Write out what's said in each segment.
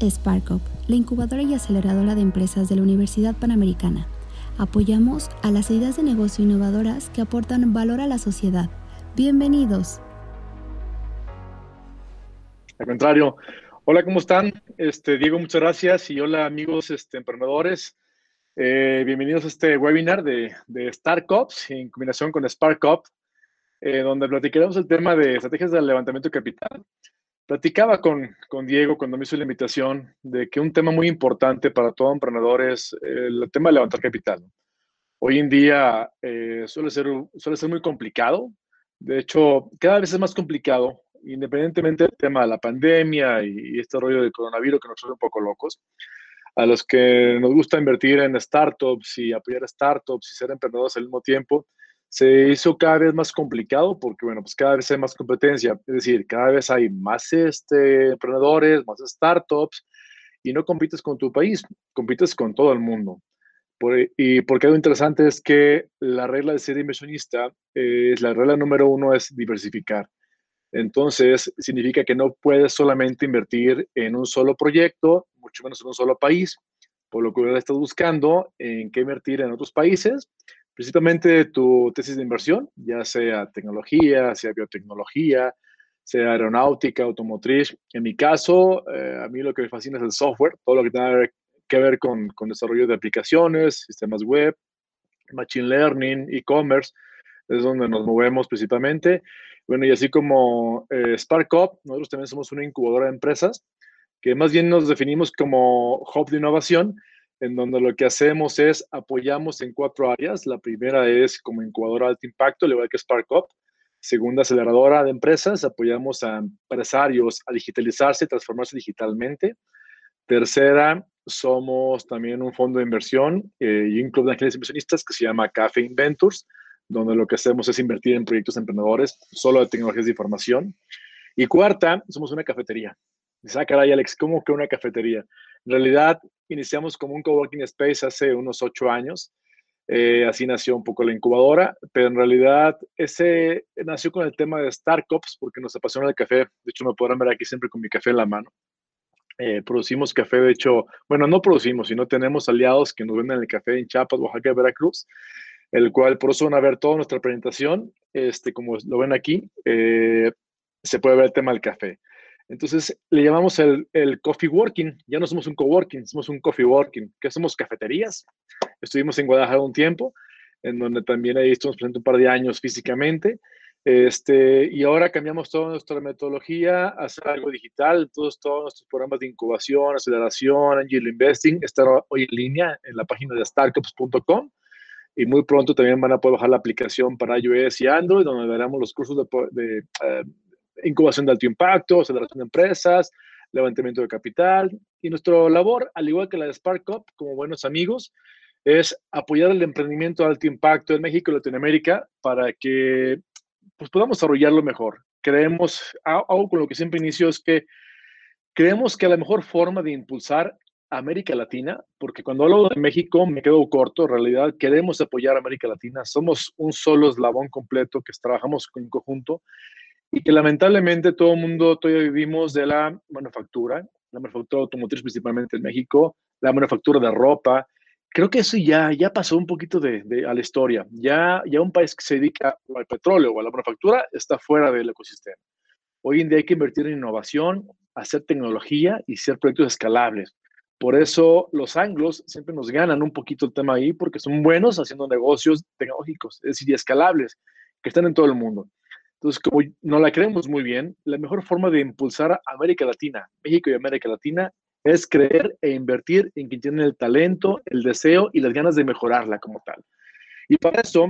SparkUp, la incubadora y aceleradora de empresas de la Universidad Panamericana. Apoyamos a las ideas de negocio innovadoras que aportan valor a la sociedad. Bienvenidos. Al contrario. Hola, ¿cómo están? Este, Diego, muchas gracias. Y hola, amigos este, emprendedores. Eh, bienvenidos a este webinar de, de en combinación con SparkUp, eh, donde platicaremos el tema de estrategias de levantamiento de capital. Platicaba con, con, Diego cuando me hizo la invitación de que un tema muy importante para todo emprendedor es el tema de levantar capital. Hoy en día eh, suele, ser, suele ser muy complicado. De hecho, cada vez es más complicado, independientemente del tema de la pandemia y, y este rollo del coronavirus que nos hace un poco locos a los que nos gusta invertir en startups y apoyar startups y ser emprendedores al mismo tiempo, se hizo cada vez más complicado porque, bueno, pues cada vez hay más competencia, es decir, cada vez hay más este, emprendedores, más startups y no compites con tu país, compites con todo el mundo. Por, y porque algo interesante es que la regla de ser inversionista, es la regla número uno es diversificar. Entonces, significa que no puedes solamente invertir en un solo proyecto, mucho menos en un solo país, por lo que estás buscando en qué invertir en otros países, principalmente tu tesis de inversión, ya sea tecnología, sea biotecnología, sea aeronáutica, automotriz. En mi caso, eh, a mí lo que me fascina es el software, todo lo que tenga que ver con, con desarrollo de aplicaciones, sistemas web, machine learning, e-commerce, es donde nos movemos principalmente. Bueno, y así como eh, SparkUp, nosotros también somos una incubadora de empresas que más bien nos definimos como hub de innovación, en donde lo que hacemos es apoyamos en cuatro áreas. La primera es como incubadora de alto impacto, al igual que SparkUp. Segunda, aceleradora de empresas, apoyamos a empresarios a digitalizarse, transformarse digitalmente. Tercera, somos también un fondo de inversión eh, y un club de ángeles inversionistas que se llama Cafe Inventors, donde lo que hacemos es invertir en proyectos emprendedores solo de tecnologías de información. Y cuarta, somos una cafetería. Dice, ah, caray, Alex, ¿cómo que una cafetería? En realidad, iniciamos como un coworking space hace unos ocho años. Eh, así nació un poco la incubadora, pero en realidad ese nació con el tema de startups porque nos apasiona el café. De hecho, me podrán ver aquí siempre con mi café en la mano. Eh, producimos café, de hecho, bueno, no producimos, sino tenemos aliados que nos venden el café en Chiapas, Oaxaca, Veracruz el cual por eso van a ver toda nuestra presentación, este, como lo ven aquí, eh, se puede ver el tema del café. Entonces, le llamamos el, el, coffee working, ya no somos un coworking, somos un coffee working, que somos cafeterías. Estuvimos en Guadalajara un tiempo, en donde también ahí estuvimos presentes un par de años físicamente, este, y ahora cambiamos toda nuestra metodología a hacer algo digital, todos, todos nuestros programas de incubación, aceleración, angel investing, están hoy en línea en la página de startups.com y muy pronto también van a poder bajar la aplicación para iOS y Android, donde veremos los cursos de, eh, incubación de alto impacto, aceleración de empresas, levantamiento de capital. Y nuestra labor, al igual que la de SparkUp, como buenos amigos, es apoyar el emprendimiento de alto impacto en México y Latinoamérica para que pues, podamos desarrollarlo mejor. Creemos, algo con lo que siempre inicio es que creemos que la mejor forma de impulsar América Latina, porque cuando hablo de México me quedo corto, en realidad queremos apoyar a América Latina, somos un solo eslabón completo que trabajamos en conjunto y que lamentablemente todo el mundo todavía vivimos de la manufactura, la manufactura automotriz principalmente en México, la manufactura de ropa. Creo que eso ya, ya pasó un poquito de, a la historia. Ya, ya un país que se dedica al petróleo o a la manufactura está fuera del ecosistema. Hoy en día hay que invertir en innovación, hacer tecnología y hacer proyectos escalables. Por eso los anglos siempre nos ganan un poquito el tema ahí, porque son buenos haciendo negocios tecnológicos, es decir, escalables, que están en todo el mundo. Entonces, como no la creemos muy bien, la mejor forma de impulsar a América Latina, México y América Latina, es creer e invertir en quien tiene el talento, el deseo y las ganas de mejorarla como tal. Y para eso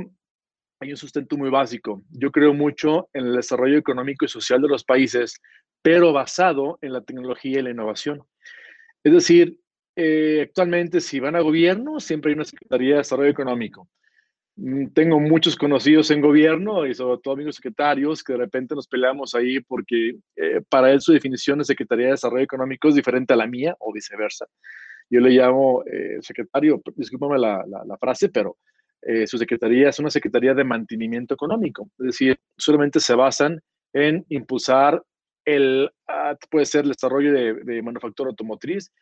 hay un sustento muy básico. Yo creo mucho en el desarrollo económico y social de los países, pero basado en la tecnología y la innovación. Es decir, eh, actualmente si van a gobierno, siempre hay una Secretaría de Desarrollo Económico. Mm, tengo muchos conocidos en gobierno y sobre todo amigos secretarios que de repente nos peleamos ahí porque eh, para él su definición de Secretaría de Desarrollo Económico es diferente a la mía o viceversa. Yo le llamo eh, secretario, discúlpame la, la, frase, pero eh, su secretaría es una secretaría de mantenimiento económico. Es decir, solamente se basan en impulsar el, ah, puede ser el desarrollo de, de manufactura automotriz,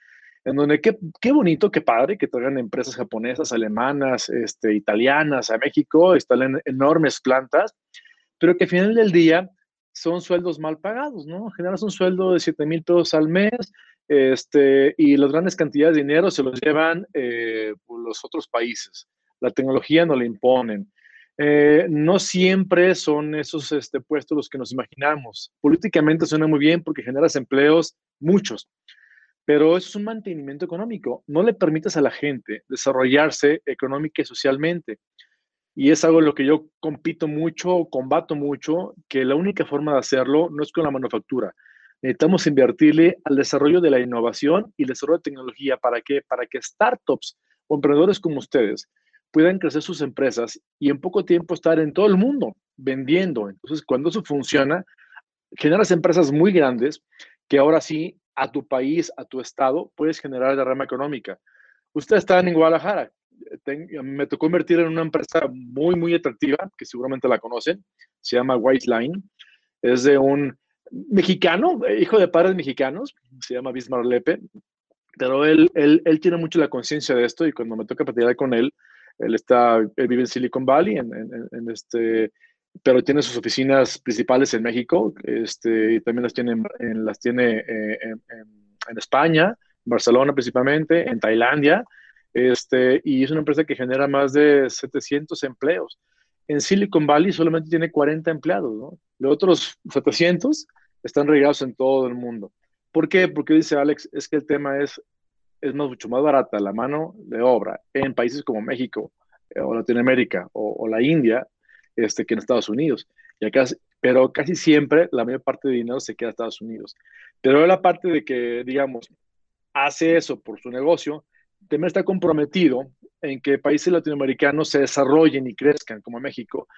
en donde qué, qué, bonito, qué padre que traigan empresas japonesas, alemanas, este, italianas a México, instalen enormes plantas, pero que al final del día son sueldos mal pagados, ¿no? Generas un sueldo de 7 mil pesos al mes este, y las grandes cantidades de dinero se los llevan eh, los otros países. La tecnología no le imponen. Eh, no siempre son esos este, puestos los que nos imaginamos. Políticamente suena muy bien porque generas empleos, muchos, pero es un mantenimiento económico. No le permites a la gente desarrollarse económica y socialmente. Y es algo en lo que yo compito mucho, combato mucho, que la única forma de hacerlo no es con la manufactura. Necesitamos invertirle al desarrollo de la innovación y el desarrollo de tecnología. ¿Para qué? Para que startups o emprendedores como ustedes puedan crecer sus empresas y en poco tiempo estar en todo el mundo vendiendo. Entonces, cuando eso funciona, generas empresas muy grandes que ahora sí a tu país, a tu estado, puedes generar derrama económica. Usted está en Guadalajara. me tocó invertir en una empresa muy, muy atractiva, que seguramente la conocen. Se llama White Line. Es de un mexicano, hijo de padres mexicanos. Se llama Bismarck Lepe. Pero él, él, él tiene mucho la conciencia de esto y cuando me toca platicar con él, él, está, él vive en Silicon Valley, en, en, en este, pero tiene sus oficinas principales en México, este, y también las tiene, en, las tiene eh, en, España, Barcelona principalmente, en Tailandia, este, y es una empresa que genera más de 700 empleos. En Silicon Valley solamente tiene 40 empleados. Los otros 700 están regados en todo el mundo. ¿Por qué? Porque dice Alex, es que el tema es, es mucho más barata la mano de obra en países como México eh, o Latinoamérica o la India este, que en Estados Unidos. Y acá, pero casi siempre la mayor parte de dinero se queda en Estados Unidos. Pero la parte de que, digamos, hace eso por su negocio, también está comprometido en que países latinoamericanos se desarrollen y crezcan como México.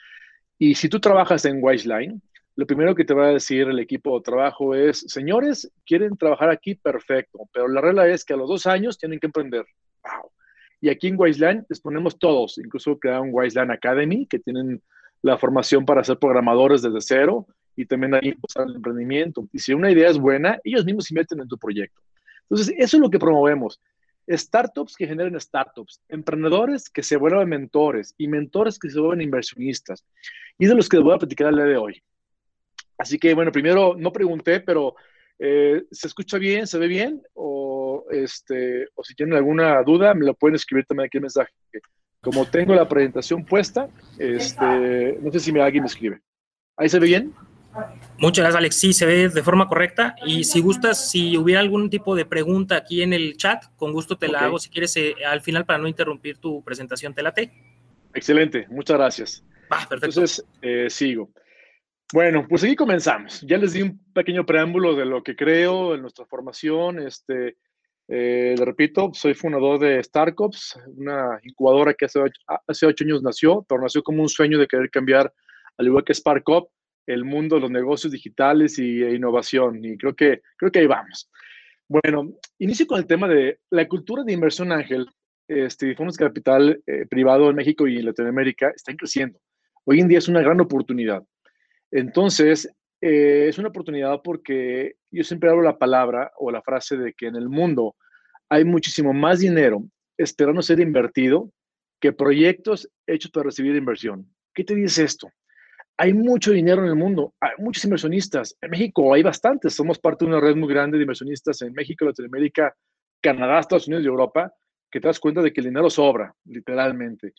Y si tú trabajas en Wiseline, lo primero que te va a decir el equipo de trabajo es, señores, quieren trabajar aquí, perfecto, pero la regla es que a los dos años tienen que emprender. Wow. Y aquí en Wiseline les ponemos todos, incluso crearon Wiseline Academy, que tienen la formación para ser programadores desde cero y también ahí impulsar el emprendimiento. Y si una idea es buena, ellos mismos invierten en tu proyecto. Entonces, eso es lo que promovemos. Startups que generen startups, emprendedores que se vuelvan mentores y mentores que se vuelvan inversionistas. Y de los que les voy a platicar el día de hoy. Así que, bueno, primero no pregunté, pero eh, ¿se escucha bien? ¿Se ve bien? O, este, o si tienen alguna duda, me lo pueden escribir también aquí en mensaje como tengo la presentación puesta, este, no sé si me, alguien me escribe. ¿Ahí se ve bien? Muchas gracias, Alex. Sí, se ve de forma correcta. Y si gustas, si hubiera algún tipo de pregunta aquí en el chat, con gusto te la hago. Si quieres, eh, al final, para no interrumpir tu presentación, te la te. Excelente, muchas gracias. Ah, perfecto. Entonces, eh, sigo. Bueno, pues aquí comenzamos. Ya les di un pequeño preámbulo de lo que creo en nuestra formación. Este, eh, le repito, soy fundador de Starcops, una incubadora que hace ocho, hace ocho años nació, pero nació como un sueño de querer cambiar, al igual que SparkUp, el mundo de los negocios digitales y e innovación. Y creo que, creo que ahí vamos. Bueno, inicio con el tema de la cultura de inversión ángel. Este, fondos de capital eh, privado en México y en Latinoamérica están creciendo. Hoy en día es una gran oportunidad. Entonces, eh, es una oportunidad porque yo siempre hablo la palabra o la frase de que en el mundo hay muchísimo más dinero esperando ser invertido que proyectos hechos para recibir inversión. ¿Qué te dice esto? Hay mucho dinero en el mundo, hay muchos inversionistas. En México hay bastantes, somos parte de una red muy grande de inversionistas en México, Latinoamérica, Canadá, Estados Unidos y Europa, que te das cuenta de que el dinero sobra, literalmente.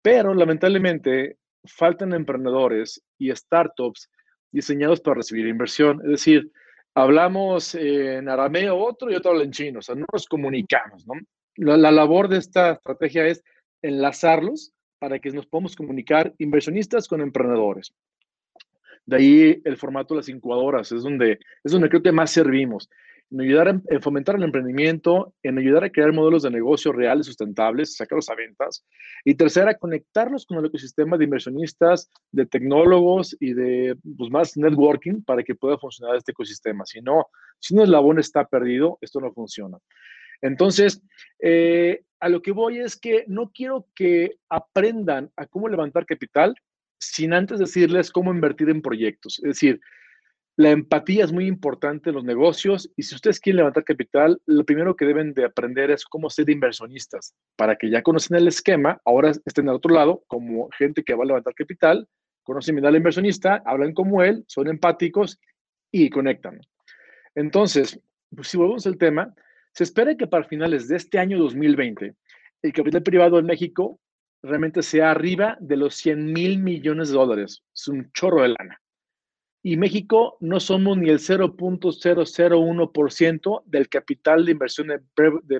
Pero lamentablemente faltan emprendedores y startups diseñados para recibir inversión. Es decir, hablamos en arameo otro y otro habla en chino, o sea, no nos comunicamos, ¿no? La, labor de esta estrategia es enlazarlos para que nos podamos comunicar inversionistas con emprendedores. De ahí el formato de las incubadoras, es donde, es donde creo que más servimos. En ayudar a, fomentar el emprendimiento, en ayudar a crear modelos de negocio reales, sustentables, sacarlos a ventas. Y tercera, conectarlos con el ecosistema de inversionistas, de tecnólogos y de pues, más networking para que pueda funcionar este ecosistema. Si no, si un eslabón está perdido, esto no funciona. Entonces, eh, a lo que voy es que no quiero que aprendan a cómo levantar capital sin antes decirles cómo invertir en proyectos. Es decir, la empatía es muy importante en los negocios y si ustedes quieren levantar capital, lo primero que deben de aprender es cómo ser inversionistas, para que ya conocen el esquema, ahora estén al otro lado como gente que va a levantar capital, conocen bien al inversionista, hablan como él, son empáticos y conectan. Entonces, pues si volvemos al tema, se espera que para finales de este año 2020, el capital privado en México realmente sea arriba de los 100 mil millones de dólares. Es un chorro de lana y México no somos ni el 0.001% del capital de inversión de,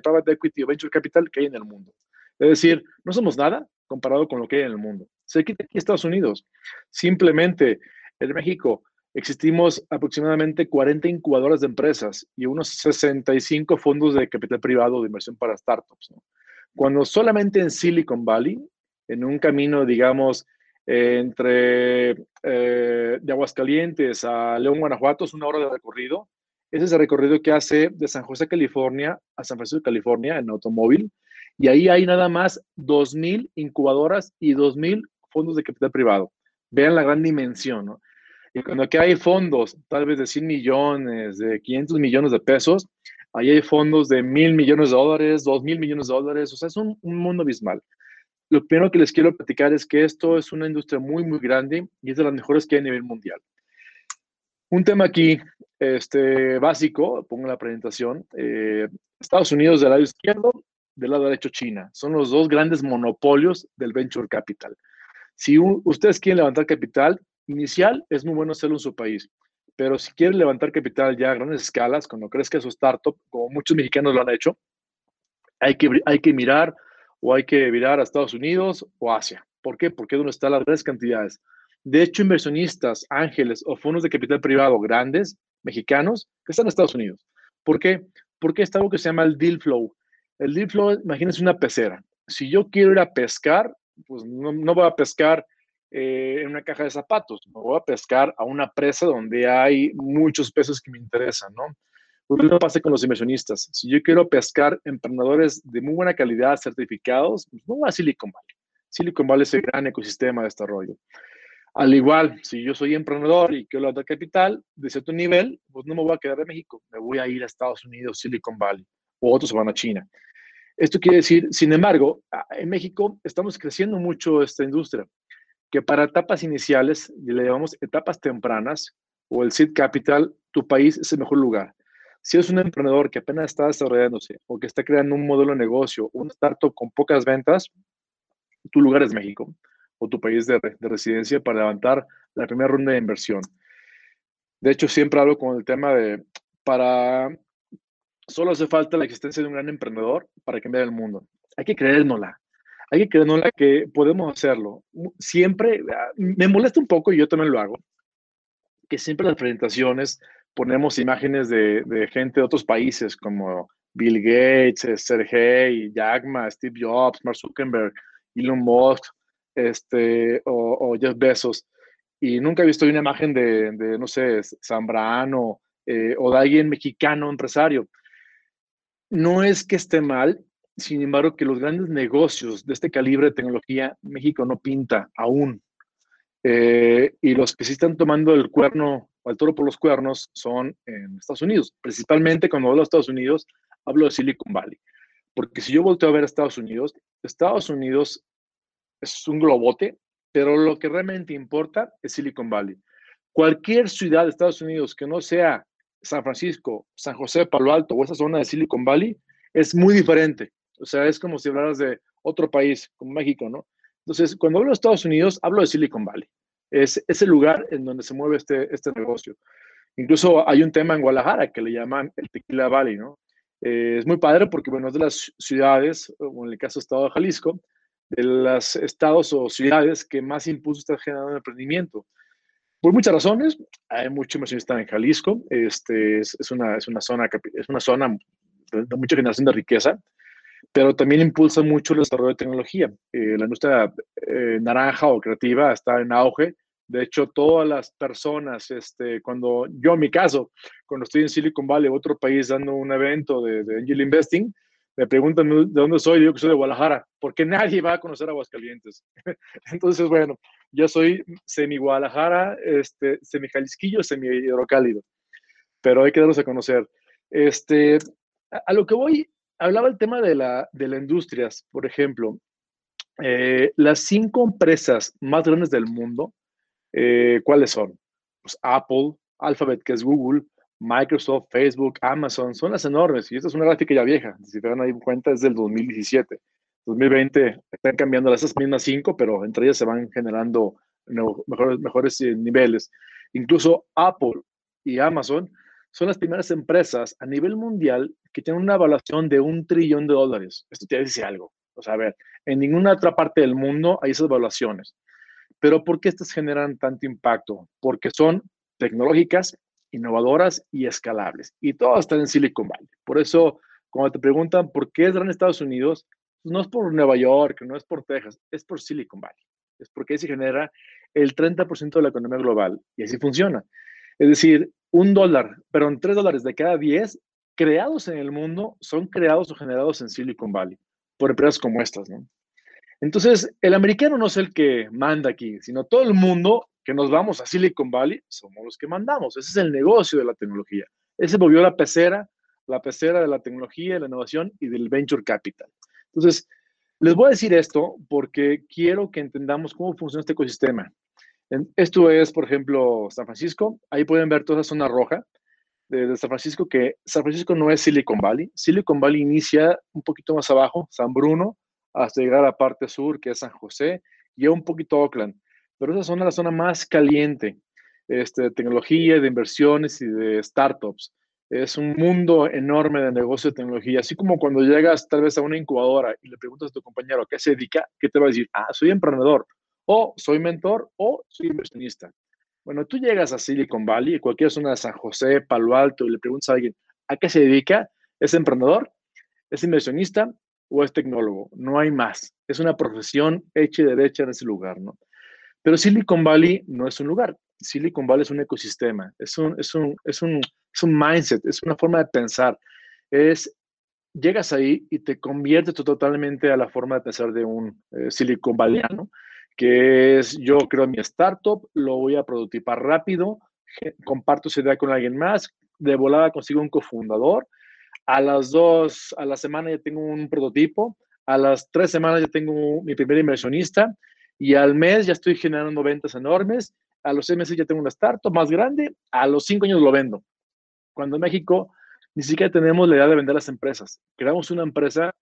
private equity o venture capital que hay en el mundo. Es decir, no somos nada comparado con lo que hay en el mundo. Se quita aquí Estados Unidos. Simplemente en México existimos aproximadamente 40 incubadoras de empresas y unos 65 fondos de capital privado de inversión para startups. Cuando solamente en Silicon Valley, en un camino, digamos, entre eh, de Aguascalientes a León, Guanajuato, es una hora de recorrido. Ese es el recorrido que hace de San José, California, a San Francisco, California, en automóvil. Y ahí hay nada más 2.000 incubadoras y 2.000 fondos de capital privado. Vean la gran dimensión. Y cuando aquí hay fondos, tal vez de 100 millones, de 500 millones de pesos, ahí hay fondos de mil millones de dólares, dos mil millones de dólares, o sea, es un, un mundo abismal. Lo primero que les quiero platicar es que esto es una industria muy, muy grande y es de las mejores que hay a nivel mundial. Un tema aquí este, básico, pongo la presentación, eh, Estados Unidos del lado izquierdo, del lado derecho China. Son los dos grandes monopolios del venture capital. Si ustedes quieren levantar capital inicial, es muy bueno hacerlo en su país. Pero si quieren levantar capital ya a grandes escalas, cuando crezca su startup, como muchos mexicanos lo han hecho, hay que, hay que mirar o hay que virar a Estados Unidos o Asia. ¿Por qué? Porque es donde están las grandes cantidades. De hecho, inversionistas, ángeles o fondos de capital privado grandes, mexicanos, que están en Estados Unidos. ¿Por qué? Porque está algo que se llama el deal flow. El deal flow, imagínense una pecera. Si yo quiero ir a pescar, pues no, no voy a pescar eh, en una caja de zapatos, me voy a pescar a una presa donde hay muchos peces que me interesan, ¿no? Lo mismo pasa con los inversionistas. Si yo quiero pescar emprendedores de muy buena calidad, certificados, pues no voy a Silicon Valley. Silicon Valley es el gran ecosistema de desarrollo. Al igual, si yo soy emprendedor y quiero levantar capital de cierto nivel, pues no me voy a quedar en México, me voy a ir a Estados Unidos, Silicon Valley, o otros van a China. Esto quiere decir, sin embargo, en México estamos creciendo mucho esta industria, que para etapas iniciales, le llamamos etapas tempranas, o el seed capital, tu país es el mejor lugar. Si es un emprendedor que apenas está desarrollándose o que está creando un modelo de negocio, un startup con pocas ventas, tu lugar es México o tu país de, residencia para levantar la primera ronda de inversión. De hecho, siempre hablo con el tema de, para, solo hace falta la existencia de un gran emprendedor para cambiar el mundo. Hay que creérnosla. Hay que creérnosla que podemos hacerlo. Siempre, ah, me molesta un poco y yo también lo hago, que siempre las presentaciones ponemos imágenes de, gente de otros países como Bill Gates, eh, Sergey, Jack Ma, Steve Jobs, Mark Zuckerberg, Elon Musk, este, o, Jeff Bezos. Y nunca he visto una imagen de, no sé, Zambrano eh, o de alguien mexicano empresario. No es que esté mal, sin embargo, que los grandes negocios de este calibre de tecnología, México no pinta aún. Eh, y los que sí están tomando el cuerno al toro por los cuernos son en Estados Unidos. Principalmente cuando hablo de Estados Unidos, hablo de Silicon Valley. Porque si yo volteo a ver a Estados Unidos, Estados Unidos es un globote, pero lo que realmente importa es Silicon Valley. Cualquier ciudad de Estados Unidos que no sea San Francisco, San José, Palo Alto o esa zona de Silicon Valley es muy diferente. O sea, es como si hablaras de otro país, como México, ¿no? Entonces, cuando hablo de Estados Unidos, hablo de Silicon Valley es, el lugar en donde se mueve este, este negocio. Incluso hay un tema en Guadalajara que le llaman el Tequila Valley, ¿no? Eh, es muy padre porque, bueno, es de las ciudades, o en el caso del estado de Jalisco, de los estados o ciudades que más impulso está generando el emprendimiento. Por muchas razones, hay mucho inversionista en Jalisco, este, es, una, es, una zona, es una zona de, mucha generación de riqueza, pero también impulsa mucho el desarrollo de tecnología. Eh, la industria eh, naranja o creativa está en auge. De hecho, todas las personas, este, cuando yo en mi caso, cuando estoy en Silicon Valley, otro país, dando un evento de, de Angel Investing, me preguntan de dónde soy, digo que soy de Guadalajara, porque nadie va a conocer Aguascalientes. Entonces, bueno, yo soy semi Guadalajara, este, semi Jalisquillo, semi hidrocálido, pero hay que darnos a conocer. Este, a, lo que voy, hablaba el tema de la, de las industrias, por ejemplo, eh, las cinco empresas más grandes del mundo, eh, ¿cuáles son? Pues Apple, Alphabet, que es Google, Microsoft, Facebook, Amazon, son las enormes. Y esta es una gráfica ya vieja. Si te dan ahí cuenta, es del 2017. 2020 están cambiando las mismas cinco, pero entre ellas se van generando mejores, mejores eh, niveles. Incluso Apple y Amazon son las primeras empresas a nivel mundial que tienen una evaluación de un trillón de dólares. Esto te dice algo. O sea, a ver, en ninguna otra parte del mundo hay esas evaluaciones. Pero ¿por qué estas generan tanto impacto? Porque son tecnológicas, innovadoras y escalables. Y todo está en Silicon Valley. Por eso, cuando te preguntan por qué es gran Estados Unidos, no es por Nueva York, no es por Texas, es por Silicon Valley. Es porque ahí se genera el 30% de la economía global y así funciona. Es decir, un dólar, perdón, tres dólares de cada diez creados en el mundo son creados o generados en Silicon Valley por empresas como estas. Entonces, el americano no es el que manda aquí, sino todo el mundo que nos vamos a Silicon Valley, somos los que mandamos. Ese es el negocio de la tecnología. Ese volvió la pecera, la pecera de la tecnología, la innovación y del venture capital. Entonces, les voy a decir esto porque quiero que entendamos cómo funciona este ecosistema. Esto es, por ejemplo, San Francisco. Ahí pueden ver toda esa zona roja de, San Francisco, que San Francisco no es Silicon Valley. Silicon Valley inicia un poquito más abajo, San Bruno, hasta llegar a la parte sur, que es San José, y un poquito Oakland pero esa zona es la zona más caliente este, de tecnología, de inversiones y de startups. Es un mundo enorme de negocio de tecnología. Así como cuando llegas tal vez a una incubadora y le preguntas a tu compañero qué se dedica, ¿qué te va a decir? Ah, soy emprendedor, o soy mentor, o soy inversionista. Bueno, tú llegas a Silicon Valley, cualquier zona de San José, Palo Alto, y le preguntas a alguien a qué se dedica, ¿es emprendedor? ¿Es inversionista? ¿O es tecnólogo? No hay más. Es una profesión hecha y derecha en ese lugar, ¿no? Pero Silicon Valley no es un lugar. Silicon Valley es un ecosistema, es un, es un, es un, es un mindset, es una forma de pensar. Es, llegas ahí y te conviertes totalmente a la forma de pensar de un eh, Silicon Valleyano, que es yo creo mi startup, lo voy a prototipar rápido, comparto esa idea con alguien más, de volada consigo un cofundador, a las dos, a la semana ya tengo un prototipo, a las tres semanas ya tengo mi primer inversionista y al mes ya estoy generando ventas enormes, a los seis meses ya tengo una startup más grande, a los cinco años lo vendo. Cuando en México ni siquiera tenemos la idea de vender las empresas. Creamos una empresa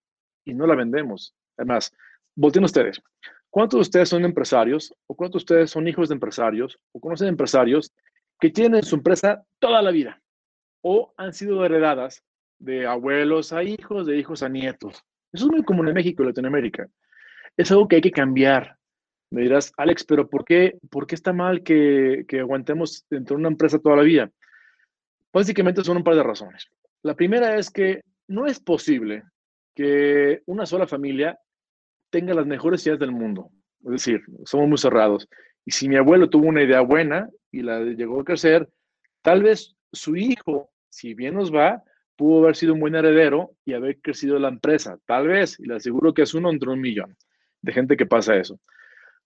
y no la vendemos. Además, volteen ustedes. ¿Cuántos de ustedes son empresarios o cuántos de ustedes son hijos de empresarios o conocen empresarios que tienen su empresa toda la vida o han sido heredadas de abuelos a hijos, de hijos a nietos? Eso es muy común en México y Latinoamérica. Es algo que hay que cambiar. Me dirás, Alex, pero ¿por qué, por qué está mal que, que aguantemos dentro de una empresa toda la vida? Básicamente son un par de razones. La primera es que no es posible que una sola familia tenga las mejores ideas del mundo. Es decir, somos muy cerrados. Y si mi abuelo tuvo una idea buena y la llegó a crecer, tal vez su hijo, si bien nos va, pudo haber sido un buen heredero y haber crecido la empresa. Tal vez, y le aseguro que es uno entre un millón de gente que pasa eso.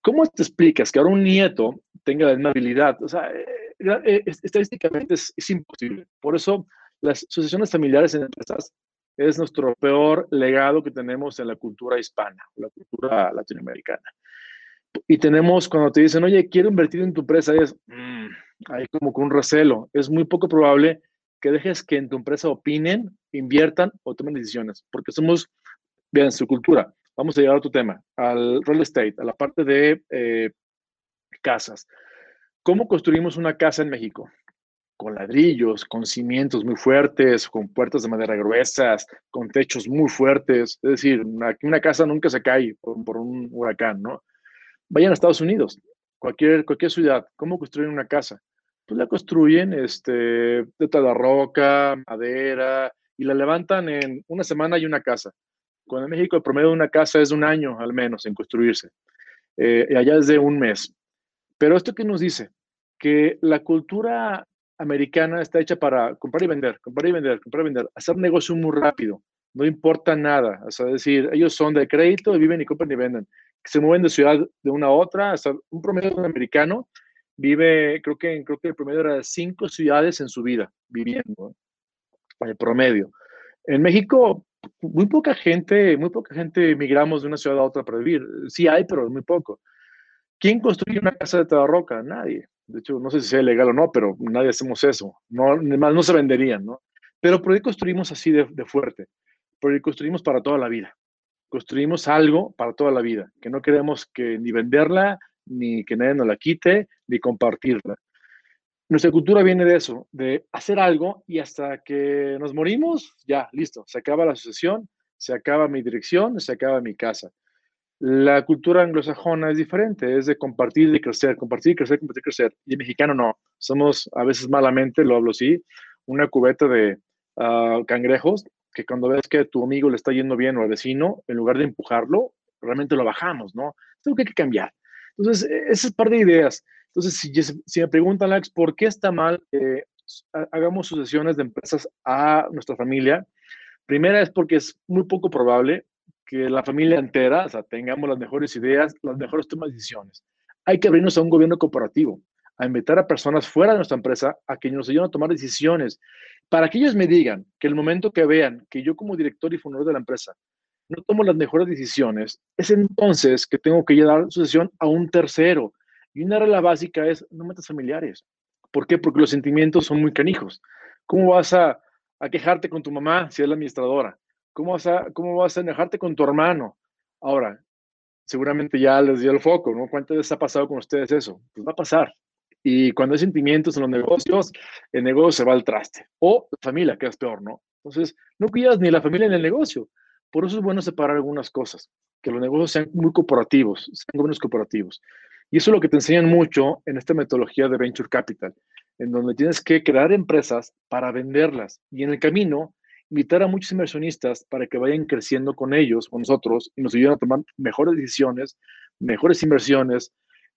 ¿Cómo te explicas que ahora un nieto tenga la misma habilidad? O sea, eh, eh, estadísticamente es, imposible. Por eso las sucesiones familiares en empresas es nuestro peor legado que tenemos en la cultura hispana, la cultura latinoamericana. Y tenemos, cuando te dicen, oye, quiero invertir en tu empresa, es, mm, hay como con un recelo. Es muy poco probable que dejes que en tu empresa opinen, inviertan o tomen decisiones, porque somos, bien, su cultura vamos a llegar a otro tema, al real estate, a la parte de eh, casas. ¿Cómo construimos una casa en México? Con ladrillos, con cimientos muy fuertes, con puertas de madera gruesas, con techos muy fuertes. Es decir, una, casa nunca se cae por, un huracán, ¿no? Vayan a Estados Unidos. cualquier, ciudad, ¿cómo construyen una casa? Pues la construyen este, de toda roca, madera, y la levantan en una semana y una casa. Cuando en México el promedio de una casa es un año al menos en construirse. Eh, allá es de un mes. Pero esto que nos dice, que la cultura americana está hecha para comprar y vender, comprar y vender, comprar y vender, hacer negocio muy rápido, no importa nada, o sea, decir, ellos son de crédito, viven y compran y venden, se mueven de ciudad de una a otra, hasta un promedio americano vive, creo que, creo que el promedio era cinco ciudades en su vida viviendo, el promedio. En México, muy poca gente, muy poca gente migramos de una ciudad a otra para vivir. Sí hay, pero muy poco. ¿Quién construye una casa de toda roca? Nadie. De hecho, no sé si sea legal o no, pero nadie hacemos eso. No, además no se venderían, ¿no? Pero ¿por qué construimos así de, de fuerte? Porque construimos para toda la vida. Construimos algo para toda la vida, que no queremos que ni venderla, ni que nadie nos la quite, ni compartirla. Nuestra cultura viene de eso, de hacer algo y hasta que nos morimos, ya, listo, se acaba la asociación, se acaba mi dirección, se acaba mi casa. La cultura anglosajona es diferente, es de compartir y crecer, compartir, crecer, compartir, crecer. Y mexicano no. Somos, a veces malamente, lo hablo así, una cubeta de ah, cangrejos que cuando ves que tu amigo le está yendo bien o al vecino, en lugar de empujarlo, realmente lo bajamos, ¿no? Tengo que que cambiar. Entonces, e, esa es parte de ideas. Entonces, si, si me preguntan, Alex, ¿por qué está mal que hagamos sucesiones de empresas a nuestra familia? Primera es porque es muy poco probable que la familia entera, tengamos las mejores ideas, las mejores tomas de decisiones. Hay que abrirnos a un gobierno corporativo, a invitar a personas fuera de nuestra empresa a que nos ayuden a tomar decisiones, para que ellos me digan que el momento que vean que yo como director y fundador de la empresa no tomo las mejores decisiones, es entonces que tengo que llevar sucesión a un tercero. Y una regla básica es no metas familiares. ¿Por qué? Porque los sentimientos son muy canijos. ¿Cómo vas a quejarte con tu mamá si es la administradora? ¿Cómo vas a, cómo vas a enojarte con tu hermano? Ahora, seguramente ya les dio el foco, ¿no? ¿Cuántas veces ha pasado con ustedes eso? Pues va a pasar. Y cuando hay sentimientos en los negocios, el negocio se va al traste. O la familia, que es peor, ¿no? Entonces, no cuidas ni la familia ni el negocio. Por eso es bueno separar algunas cosas, que los negocios sean muy corporativos, sean gobiernos corporativos. Y eso es lo que te enseñan mucho en esta metodología de Venture Capital, en donde tienes que crear empresas para venderlas. Y en el camino invitar a muchos inversionistas para que vayan creciendo con ellos, con nosotros, y nos ayuden a tomar mejores decisiones, mejores inversiones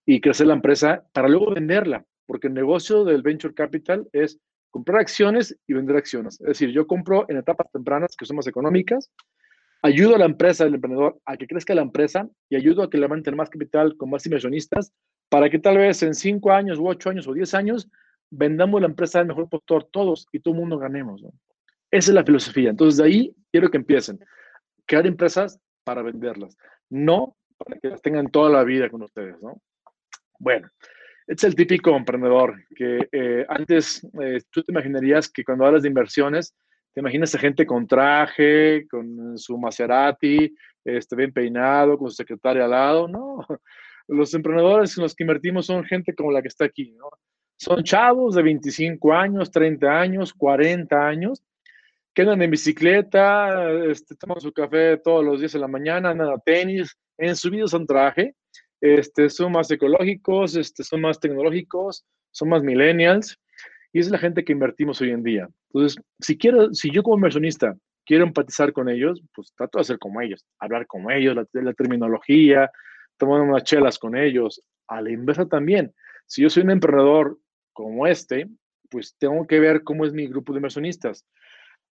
y crecer la empresa para luego venderla, porque el negocio del venture capital es comprar acciones y vender acciones. Es decir, yo compro en etapas tempranas que son más económicas, ayudo a la empresa, al emprendedor, a que crezca la empresa y ayudo a que levanten más capital con más inversionistas para que tal vez en cinco años, u ocho años o diez años vendamos la empresa al mejor postor todos y todo el mundo ganemos. ¿no? Esa es la filosofía. Entonces, de ahí quiero que empiecen. Crear empresas para venderlas, no para que las tengan toda la vida con ustedes, ¿no? Bueno, este es el típico emprendedor que eh, antes eh, tú te imaginarías que cuando hablas de inversiones, te imaginas a gente con traje, con su Maserati, este, bien peinado, con su secretaria al lado. No, los emprendedores en los que invertimos son gente como la que está aquí. Son chavos de 25 años, 30 años, 40 años, que andan en bicicleta, este, toman su café todos los días en la mañana, andan a tenis, en su vida son traje, este, son más ecológicos, este, son más tecnológicos, son más millennials, y es la gente que invertimos hoy en día. Entonces, si quiero, si yo como inversionista quiero empatizar con ellos, pues trato de hacer como ellos, hablar como ellos, la, la terminología, tomar unas chelas con ellos. A la inversa también, si yo soy un emprendedor como este, pues tengo que ver cómo es mi grupo de inversionistas.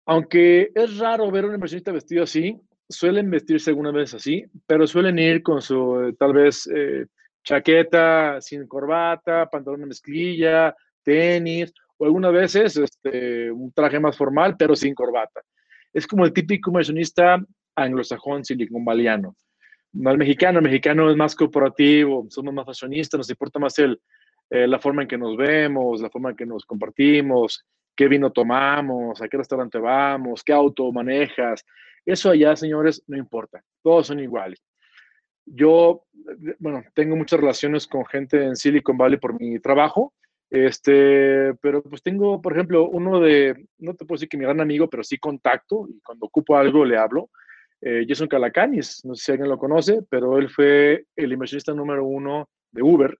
Aunque es raro ver a un inversionista vestido así, suelen vestirse algunas veces así, pero suelen ir con su eh, tal vez eh, chaqueta sin corbata, pantalón de mezclilla, tenis, o algunas veces este, un traje más formal, pero sin corbata. Es como el típico inversionista anglosajón silicon valleyano. No el mexicano, el mexicano es más corporativo, somos más fashionistas, nos importa más el, eh, la forma en que nos vemos, la forma en que nos compartimos, qué vino tomamos, a qué restaurante vamos, qué auto manejas. Eso allá, señores, no importa. Todos son iguales. Yo, bueno, tengo muchas relaciones con gente en Silicon Valley por mi trabajo, este, pero pues tengo, por ejemplo, uno de, no te puedo decir que mi gran amigo, pero sí contacto y cuando ocupo algo le hablo. Eh, Jason Calacanis, no sé si alguien lo conoce, pero él fue el inversionista número uno de Uber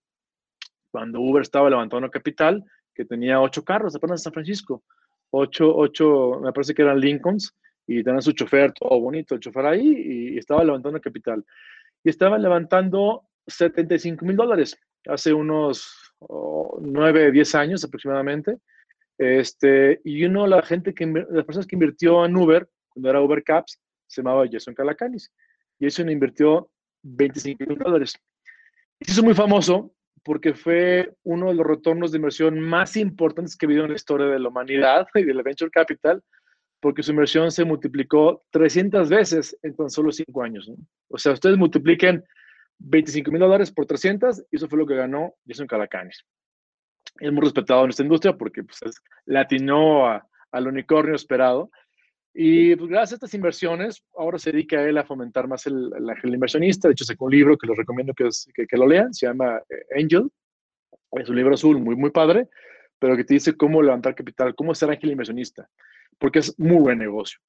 cuando Uber estaba levantando capital, que tenía ocho carros apenas en San Francisco. Ocho, ocho, me parece que eran Lincolns, y tenían su chofer, todo bonito, el chofer ahí, y estaba levantando capital. Y estaba levantando 75 mil dólares hace unos oh, nueve, diez años aproximadamente. Este, y uno, la gente que, las personas que invirtió en Uber, cuando era Uber Caps, se llamaba Jason Calacanis. Eso invirtió 25 mil dólares. Y hizo muy famoso porque fue uno de los retornos de inversión más importantes que ha habido en la historia de la humanidad y de la venture capital, porque su inversión se multiplicó 300 veces en tan solo 5 años. O sea, ustedes multipliquen 25 mil dólares por 300 y eso fue lo que ganó Jason Calacanis. Es muy respetado en esta industria porque pues, latinó al unicornio esperado. Y pues, gracias a estas inversiones, ahora se dedica a él a fomentar más el, el inversionista. De hecho, sacó un libro que les recomiendo que, que, lo lean, se llama eh, Angel. Es un libro azul muy, muy padre, pero que te dice cómo levantar capital, cómo ser ángel inversionista, porque es muy buen negocio.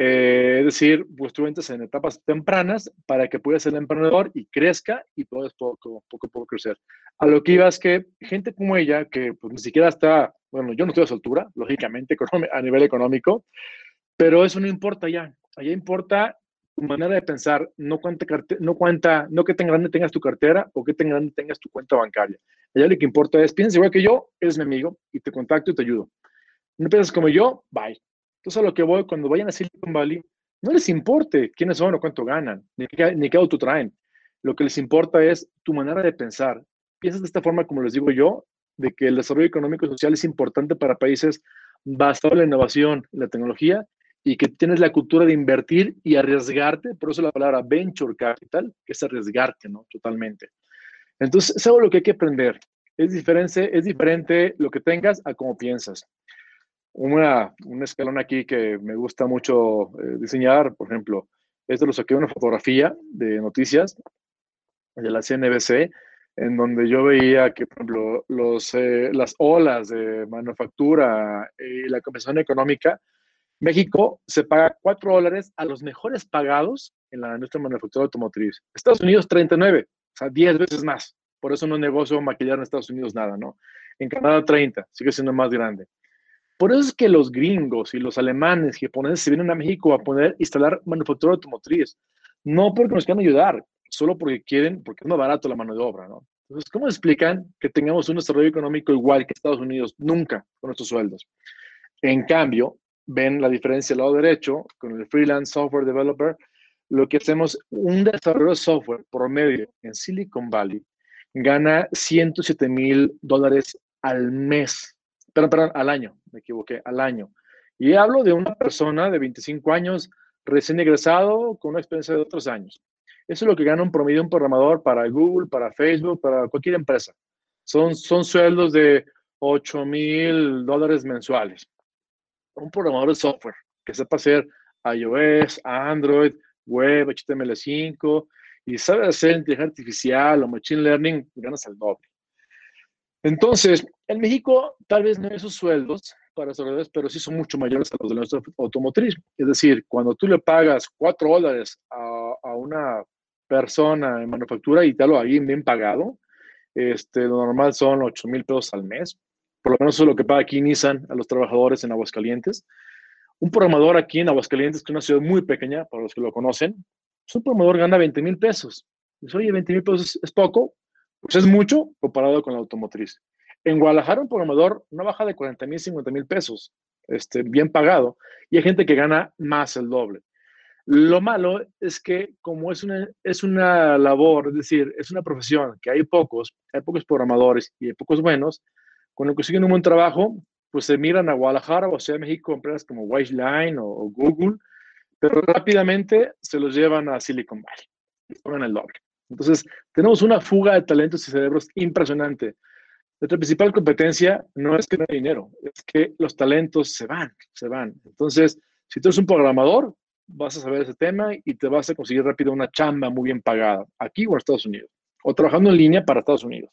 Eh, es decir, pues tú entras en etapas tempranas para que puedas ser emprendedor y crezca y puedas poco, poco, poco crecer. A lo que iba es que gente como ella, que pues ni siquiera está, bueno, yo no estoy a su altura, lógicamente, a nivel económico, pero eso no importa ya. Allá importa tu manera de pensar, no cuánta, no cuánta, no qué tan grande tengas tu cartera o qué tan grande tengas tu cuenta bancaria. Allá lo que importa es, piensa igual que yo, eres mi amigo y te contacto y te ayudo. No piensas como yo, bye. Entonces a lo que voy, cuando vayan a Silicon Valley, no les importe quiénes son o cuánto ganan, ni qué, ni qué auto traen. Lo que les importa es tu manera de pensar. Piensas de esta forma, como les digo yo, de que el desarrollo económico y social es importante para países basados en la innovación y la tecnología y que tienes la cultura de invertir y arriesgarte, por eso la palabra venture capital, que es arriesgarte, ¿no? Totalmente. Entonces, es algo lo que hay que aprender. Es diferente, es diferente lo que tengas a cómo piensas. Una, un escalón aquí que me gusta mucho eh, diseñar, por ejemplo, esto lo saqué una fotografía de noticias de la CNBC, en donde yo veía que, por ejemplo, los, eh, las olas de manufactura y la compensación económica México se paga 4 dólares a los mejores pagados en la industria manufactura automotriz. Estados Unidos 39, o sea, 10 veces más. Por eso no negocio maquillar en Estados Unidos nada, ¿no? En Canadá 30, sigue siendo más grande. Por eso es que los gringos y los alemanes japoneses se vienen a México a poner, instalar manufactura automotriz. No porque nos quieran ayudar, solo porque quieren, porque es más barato la mano de obra, ¿no? Entonces, ¿cómo explican que tengamos un desarrollo económico igual que Estados Unidos? Nunca con nuestros sueldos. En cambio, ven la diferencia al lado derecho con el freelance software developer, lo que hacemos, un desarrollo de software promedio en Silicon Valley gana 107 mil dólares al mes, perdón, perdón, al año, me equivoqué, al año. Y hablo de una persona de 25 años, recién egresado, con una experiencia de otros años. Eso es lo que gana un promedio un programador para Google, para Facebook, para cualquier empresa. Son, son sueldos de 8 mil dólares mensuales un programador de software que sepa hacer iOS, Android, web, HTML5 y sabe hacer inteligencia artificial o machine learning, ganas el doble. Entonces, en México tal vez no hay esos sueldos para desarrolladores, pero sí son mucho mayores a los de nuestra automotriz. Es decir, cuando tú le pagas 4 dólares a, a, una persona en manufactura y tal, ahí bien pagado, este, lo normal son 8 mil pesos al mes por lo menos es lo que paga aquí Nissan a los trabajadores en Aguascalientes. Un programador aquí en Aguascalientes, que es una ciudad muy pequeña, para los que lo conocen, pues un programador gana 20 mil pesos. Dice, oye, 20 mil pesos es poco, pues es mucho comparado con la automotriz. En Guadalajara, un programador no baja de 40 mil, 50 mil pesos, este, bien pagado, y hay gente que gana más el doble. Lo malo es que como es una, es una labor, es decir, es una profesión que hay pocos, hay pocos programadores y hay pocos buenos, con lo que siguen un buen trabajo, pues se miran a Guadalajara o a Ciudad de México empresas como Wiseline o, o, Google, pero rápidamente se los llevan a Silicon Valley y el doble. Entonces, tenemos una fuga de talentos y cerebros impresionante. Nuestra principal competencia no es que no hay dinero, es que los talentos se van, se van. Entonces, si tú eres un programador, vas a saber ese tema y te vas a conseguir rápido una chamba muy bien pagada, aquí o en Estados Unidos, o trabajando en línea para Estados Unidos.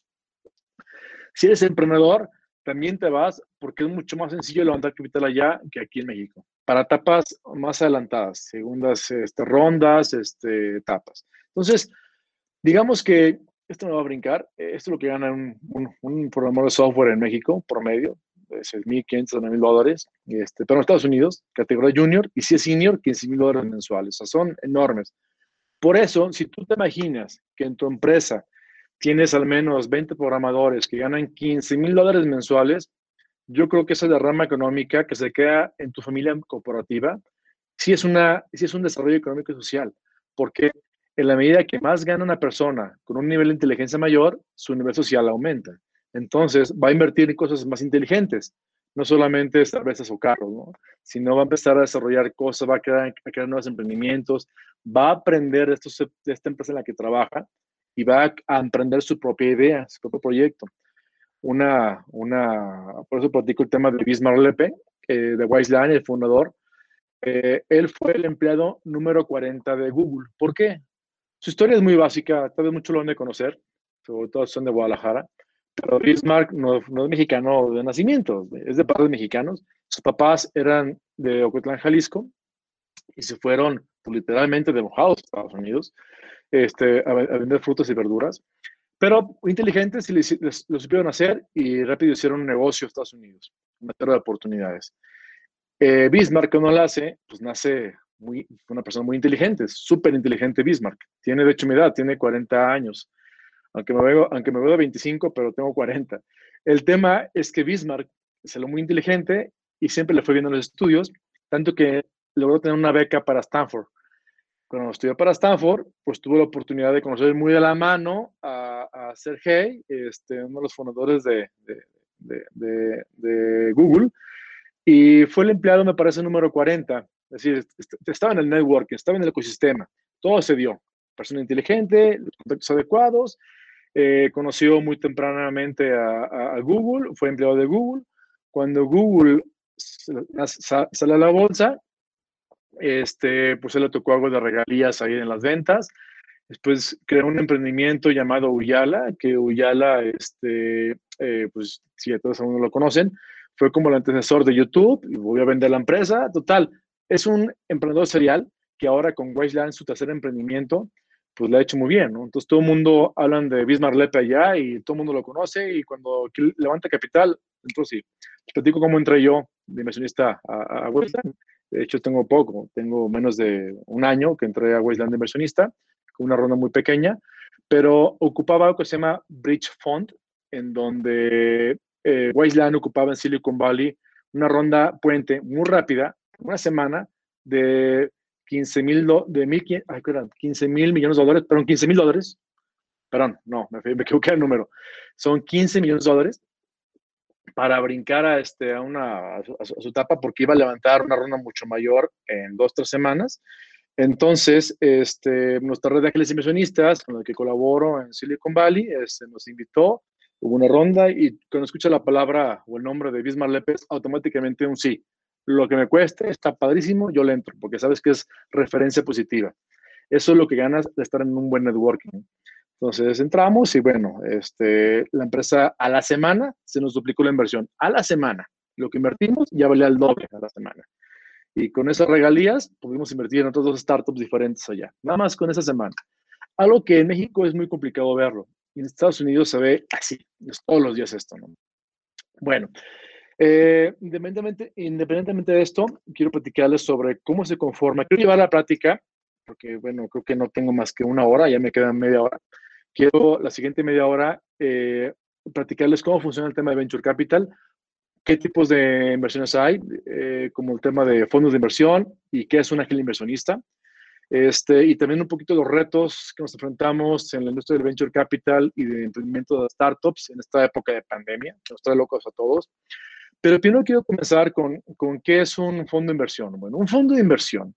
Si eres emprendedor, también te vas porque es mucho más sencillo levantar capital allá que aquí en México. Para etapas más adelantadas, segundas este, rondas, este, etapas. Entonces, digamos que esto no va a brincar, esto es lo que gana un, un, programador de software en México, promedio, es 1.500 mil dólares, este, pero en Estados Unidos, categoría junior, y si es senior, 15 mil dólares mensuales, o sea, son enormes. Por eso, si tú te imaginas que en tu empresa tienes al menos 20 programadores que ganan 15 mil dólares mensuales, yo creo que esa derrama económica que se queda en tu familia corporativa, sí es, una, sí es un desarrollo económico y social, porque en la medida que más gana una persona con un nivel de inteligencia mayor, su nivel social aumenta. Entonces, va a invertir en cosas más inteligentes, no solamente cervezas o carros, ¿no? sino va a empezar a desarrollar cosas, va a crear, a crear nuevos emprendimientos, va a aprender de, estos, de esta empresa en la que trabaja y va a emprender su propia idea, su propio proyecto. Una, una, por eso platico el tema de Bismarck Lepe, eh, de Wiseline, el fundador. Eh, él fue el empleado número 40 de Google. ¿Por qué? Su historia es muy básica, tal vez mucho lo han de conocer, sobre todo son de Guadalajara, pero Bismarck no, no es mexicano de nacimiento, es de padres mexicanos. Sus papás eran de Ocotlán, Jalisco, y se fueron literalmente de mojados a Estados Unidos este, a, vender frutas y verduras. Pero inteligentes y lo supieron hacer y rápido hicieron un negocio en Estados Unidos, una tierra de oportunidades. Eh, Bismarck, lo hace, pues nace una persona muy inteligente, súper inteligente Bismarck. Tiene, de hecho, mi edad, tiene 40 años. Aunque me, veo, aunque me veo de 25, pero tengo 40. El tema es que Bismarck es muy inteligente y siempre le fue bien en los estudios, tanto que logró tener una beca para Stanford. Cuando estudió para Stanford, pues tuvo la oportunidad de conocer muy de la mano a, a Sergey, este, uno de los fundadores de, de, de, de, Google, y fue el empleado, me parece, número 40. Es decir, estaba en el network, estaba en el ecosistema, todo se dio. Persona inteligente, los contactos adecuados, eh, conoció muy tempranamente a, a, Google, fue empleado de Google. Cuando Google sale a la bolsa, este, pues se le tocó algo de regalías ahí en las ventas. Después creó un emprendimiento llamado Uyala, que Uyala, este, eh, pues si a todos lo conocen, fue como el antecesor de YouTube y voy a vender la empresa. Total, es un emprendedor serial que ahora con Wasteland, su tercer emprendimiento, pues le ha hecho muy bien, ¿no? Entonces todo el mundo hablan de Bismarck Lepe allá y todo el mundo lo conoce y cuando levanta capital, entonces sí, les platico cómo entré yo de inversionista a, a de hecho, tengo poco, tengo menos de un año que entré a Wasteland de inversionista, con una ronda muy pequeña, pero ocupaba algo que se llama Bridge Fund, en donde eh, Wasteland ocupaba en Silicon Valley una ronda puente muy rápida, una semana, de 15 mil de 15 mil millones de dólares, perdón, 15 mil dólares, perdón, no, me, me equivoqué el número, son 15 millones de dólares para brincar a, este, a, una, a su, etapa porque iba a levantar una ronda mucho mayor en dos, tres semanas. Entonces, este, nuestra red de ángeles inversionistas, con la que colaboro en Silicon Valley, este, nos invitó, hubo una ronda y cuando escucha la palabra o el nombre de Bismarck Lépez, automáticamente un sí. Lo que me cueste está padrísimo, yo le entro, porque sabes que es referencia positiva. Eso es lo que ganas de estar en un buen networking. Entonces entramos y bueno, este, la empresa a la semana se nos duplicó la inversión. A la semana. Lo que invertimos ya valía el doble a la semana. Y con esas regalías pudimos invertir en otros dos startups diferentes allá. Nada más con esa semana. Algo que en México es muy complicado verlo. Y en Estados Unidos se ve así. Es todos los días esto, ¿no? Bueno, eh, independientemente, independientemente de esto, quiero platicarles sobre cómo se conforma. Quiero llevar la práctica, porque bueno, creo que no tengo más que una hora, ya me quedan media hora quiero la siguiente media hora eh, platicarles cómo funciona el tema de Venture Capital, qué tipos de inversiones hay, eh, como el tema de fondos de inversión y qué es un ángel inversionista. Este, y también un poquito los retos que nos enfrentamos en la industria del venture capital y de emprendimiento de startups en esta época de pandemia, que nos trae locos a todos. Pero primero quiero comenzar con, con qué es un fondo de inversión. Bueno, un fondo de inversión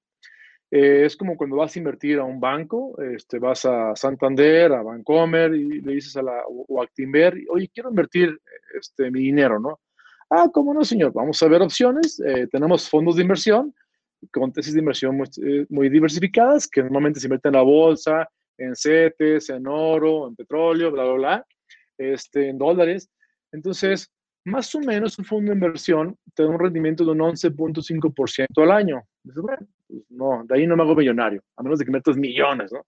eh, es como cuando vas a invertir a un banco, este, vas a Santander, a Bancomer y le dices a la, o Actinver, oye, quiero invertir este, mi dinero, ¿no? Ah, ¿cómo no, señor? Vamos a ver opciones. Eh, tenemos fondos de inversión con tesis de inversión muy, eh, muy, diversificadas que normalmente se invierten en la bolsa, en CETES, en oro, en petróleo, bla, bla, bla, este, en dólares. Entonces, más o menos un fondo de inversión te da un rendimiento de un 11.5% al año. Dices, bueno, pues no, de ahí no me hago millonario, a menos de que metas millones, ¿no?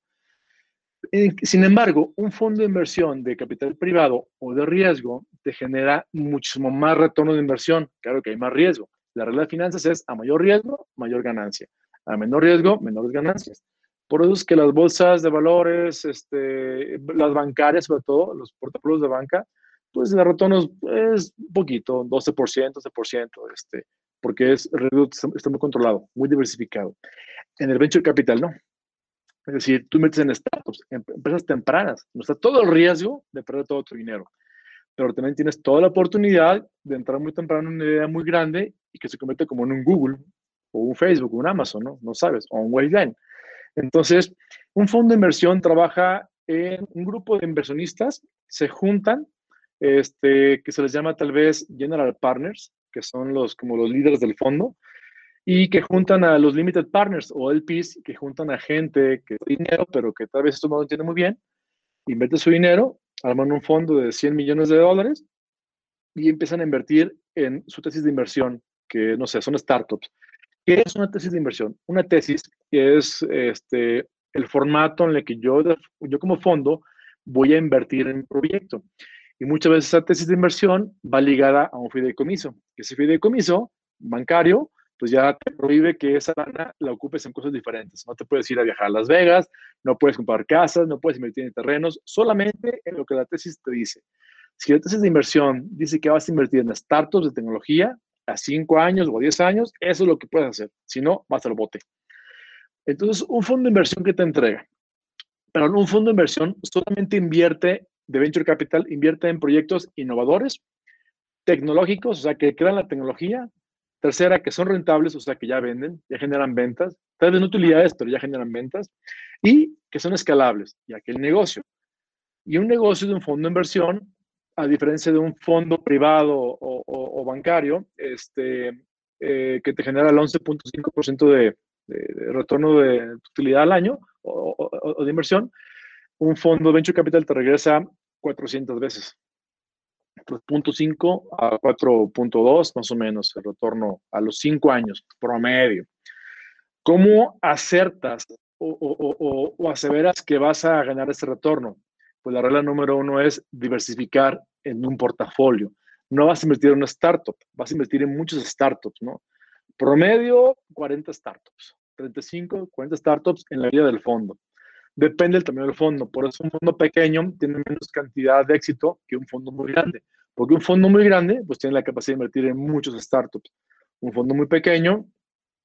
sin embargo, un fondo de inversión de capital privado o de riesgo te genera muchísimo más retorno de inversión. Claro que hay más riesgo. La regla de finanzas es a mayor riesgo, mayor ganancia. A menor riesgo, menores ganancias. Por eso es que las bolsas de valores, este, las bancarias sobre todo, los portafolios de banca, pues el retorno es poquito, 12%, 12%, este, porque es, está muy controlado, muy diversificado. En el venture capital no. Es decir, tú metes en startups, en empresas tempranas, no está todo el riesgo de perder todo tu dinero, pero también tienes toda la oportunidad de entrar muy temprano en una idea muy grande y que se convierte como en un Google o un Facebook o un Amazon, ¿no? No sabes, o un Wayline. Entonces, un fondo de inversión trabaja en un grupo de inversionistas, se juntan, este, que se les llama tal vez General Partners, que son los, como los líderes del fondo, y que juntan a los limited partners o LPs, que juntan a gente que tiene dinero, pero que tal vez esto no lo entiende muy bien, invierte su dinero, arman un fondo de 100 millones de dólares y empiezan a invertir en su tesis de inversión, que no sé, son startups. ¿Qué es una tesis de inversión? Una tesis es este, el formato en el que yo, yo como fondo voy a invertir en un proyecto. Y muchas veces esa tesis de inversión va ligada a un fideicomiso. Ese fideicomiso bancario pues ya te prohíbe que esa lana la ocupes en cosas diferentes. No te puedes ir a viajar a Las Vegas, no puedes comprar casas, no puedes invertir en terrenos, solamente en lo que la tesis te dice. Si la tesis de inversión dice que vas a invertir en startups de tecnología a 5 años o a 10 años, eso es lo que puedes hacer. Si no, vas al bote. Entonces, un fondo de inversión que te entrega, pero un fondo de inversión solamente invierte de venture capital, invierte en proyectos innovadores, tecnológicos, o sea, que crean la tecnología, Tercera, que son rentables, o sea, que ya venden, ya generan ventas. Tal vez no utilidades, pero ya generan ventas. Y que son escalables, ya que el negocio. Y un negocio de un fondo de inversión, a diferencia de un fondo privado o, bancario, este, eh, que te genera el 11.5% de, de, retorno de utilidad al año o, o de inversión, un fondo de venture capital te regresa 400 veces. 3.5 a 4.2 más o menos el retorno a los 5 años promedio. ¿Cómo acertas o, o, aseveras que vas a ganar ese retorno? Pues la regla número uno es diversificar en un portafolio. No vas a invertir en una startup, vas a invertir en muchos startups, ¿no? Promedio 40 startups, 35, 40 startups en la vida del fondo. Depende del tamaño del fondo. Por eso un fondo pequeño tiene menos cantidad de éxito que un fondo muy grande. Porque un fondo muy grande, pues tiene la capacidad de invertir en muchos startups. Un fondo muy pequeño,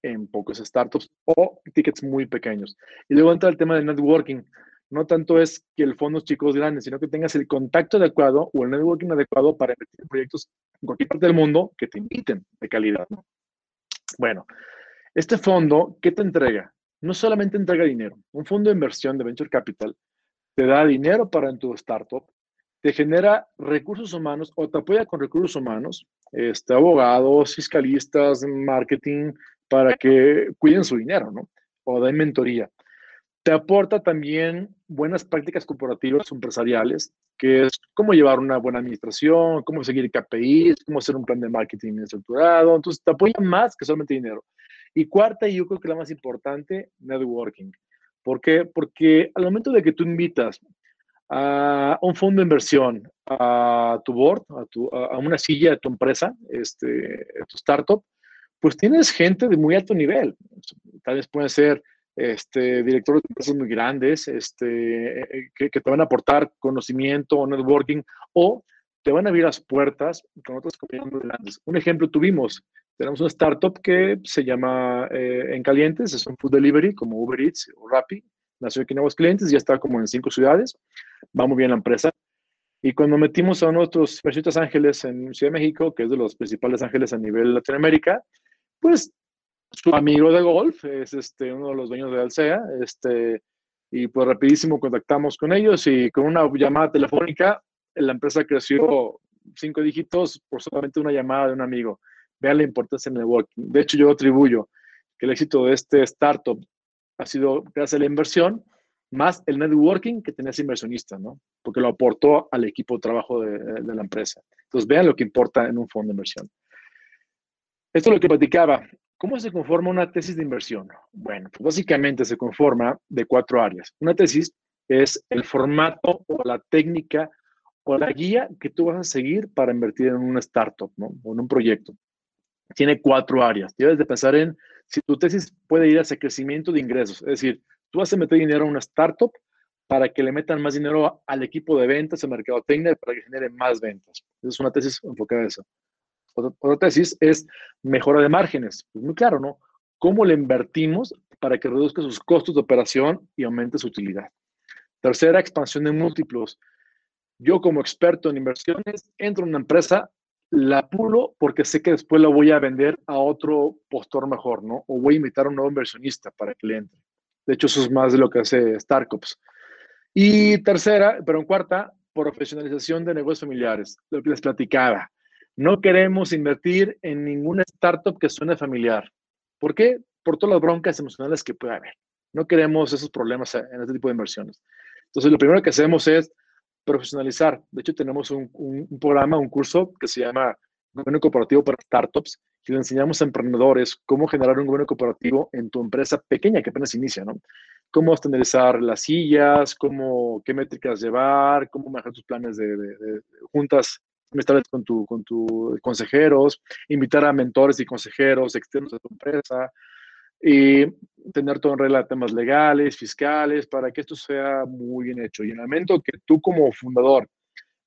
en pocos startups o tickets muy pequeños. Y luego entra el tema del networking. No tanto es que el fondo es chicos grandes, sino que tengas el contacto adecuado o el networking adecuado para invertir en proyectos en cualquier parte del mundo que te inviten de calidad. Bueno, este fondo, ¿qué te entrega? No solamente entrega dinero, un fondo de inversión de venture capital te da dinero para en tu startup, te genera recursos humanos o te apoya con recursos humanos, este, abogados, fiscalistas, marketing, para que cuiden su dinero, ¿no? O den mentoría. Te aporta también buenas prácticas corporativas empresariales, que es cómo llevar una buena administración, cómo seguir KPIs, cómo hacer un plan de marketing estructurado. Entonces, te apoya más que solamente dinero. Y cuarta, y yo creo que la más importante, networking. ¿Por qué? Porque al momento de que tú invitas a un fondo de inversión a tu board, a, una silla de tu empresa, este, tu startup, pues tienes gente de muy alto nivel. Tal vez pueden ser este, directores de empresas muy grandes este, que, que, te van a aportar conocimiento o networking o te van a abrir las puertas con otras compañías grandes. Un ejemplo tuvimos tenemos una startup que se llama eh, En Calientes, es un food delivery como Uber Eats o Rappi. Nació aquí en Nuevos Clientes, ya está como en cinco ciudades. Va muy bien la empresa. Y cuando metimos a nuestros Percitas Ángeles en Ciudad de México, que es de los principales ángeles a nivel Latinoamérica, pues su amigo de golf es este, uno de los dueños de Alsea. Este, y pues rapidísimo contactamos con ellos y con una llamada telefónica, la empresa creció cinco dígitos por solamente una llamada de un amigo. Vean la importancia del networking. De hecho, yo atribuyo que el éxito de este startup ha sido gracias a la inversión, más el networking que tenía ese inversionista, ¿no? Porque lo aportó al equipo de trabajo de, la empresa. Entonces, vean lo que importa en un fondo de inversión. Esto es lo que platicaba. ¿Cómo se conforma una tesis de inversión? Bueno, pues básicamente se conforma de cuatro áreas. Una tesis es el formato o la técnica o la guía que tú vas a seguir para invertir en una startup ¿no? o en un proyecto. Tiene cuatro áreas. Debes de pensar en si tu tesis puede ir hacia crecimiento de ingresos. Es decir, tú vas a meter dinero a una startup para que le metan más dinero al equipo de ventas, al mercado técnico, para que genere más ventas. Esa es una tesis enfocada en eso. Otra, tesis es mejora de márgenes. Pues muy claro, ¿no? ¿Cómo le invertimos para que reduzca sus costos de operación y aumente su utilidad? Tercera, expansión de múltiplos. Yo como experto en inversiones entro en una empresa, la pulo porque sé que después la voy a vender a otro postor mejor, ¿no? O voy a invitar a un nuevo inversionista para que le entre. De hecho, eso es más de lo que hace Starcops. Y tercera, pero en cuarta, profesionalización de negocios familiares, lo que les platicaba. No queremos invertir en ninguna startup que suene familiar. ¿Por qué? Por todas las broncas emocionales que puede haber. No queremos esos problemas en este tipo de inversiones. Entonces, lo primero que hacemos es profesionalizar. De hecho, tenemos un, programa, un curso que se llama Gobierno Cooperativo para Startups, y le enseñamos a emprendedores cómo generar un gobierno cooperativo en tu empresa pequeña que apenas inicia, ¿no? Cómo estandarizar las sillas, cómo, qué métricas llevar, cómo manejar tus planes de, de juntas con tus con tu consejeros, invitar a mentores y consejeros externos a tu empresa, y tener todo en regla temas legales, fiscales, para que esto sea muy bien hecho. Y en el que tú como fundador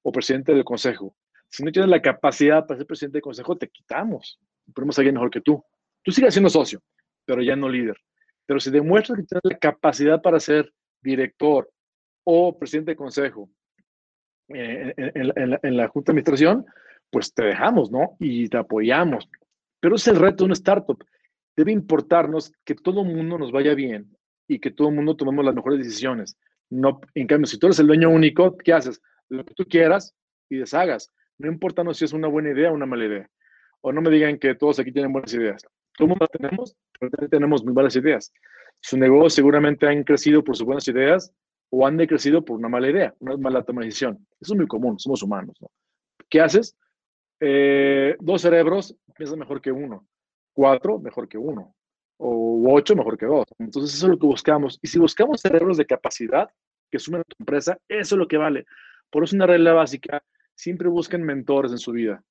o presidente del consejo, si no tienes la capacidad para ser presidente del consejo, te quitamos. Ponemos a alguien mejor que tú. Tú sigues siendo socio, pero ya no líder. Pero si demuestras que tienes la capacidad para ser director o presidente de consejo eh, en, la, junta de administración, pues te dejamos, ¿no? Y te apoyamos. Pero es el reto de una startup debe importarnos que todo el mundo nos vaya bien y que todo el mundo tomemos las mejores decisiones. No, en cambio, si tú eres el dueño único, ¿qué haces? Lo que tú quieras y deshagas. No importa si es una buena idea o una mala idea. O no me digan que todos aquí tienen buenas ideas. Todo las tenemos, pero tenemos muy malas ideas. Su negocio seguramente han crecido por sus buenas ideas o han decrecido por una mala idea, una mala toma de decisión. Eso es muy común, somos humanos. ¿Qué haces? Eh, dos cerebros piensan mejor que uno cuatro, mejor que uno. O ocho, mejor que dos. Entonces, eso es lo que buscamos. Y si buscamos cerebros de capacidad que sumen a tu empresa, eso es lo que vale. Por eso, una regla básica, siempre busquen mentores en su vida.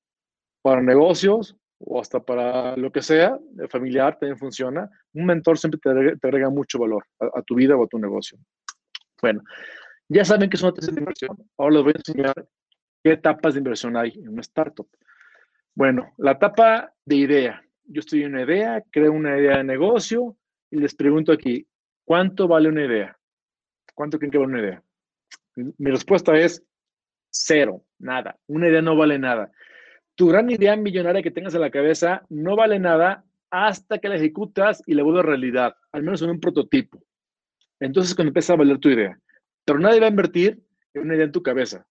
Para negocios o hasta para lo que sea, familiar también funciona. Un mentor siempre te agrega, mucho valor a, tu vida o a tu negocio. Bueno, ya saben que es una tesis de inversión. Ahora les voy a enseñar qué etapas de inversión hay en una startup. Bueno, la etapa de idea yo estoy una idea, creo una idea de negocio y les pregunto aquí, ¿cuánto vale una idea? ¿Cuánto creen que vale una idea? Mi respuesta es cero, nada. Una idea no vale nada. Tu gran idea millonaria que tengas en la cabeza no vale nada hasta que la ejecutas y la vuelves realidad, al menos en un prototipo. Entonces, cuando empieza a valer tu idea. Pero nadie va a invertir en una idea en tu cabeza.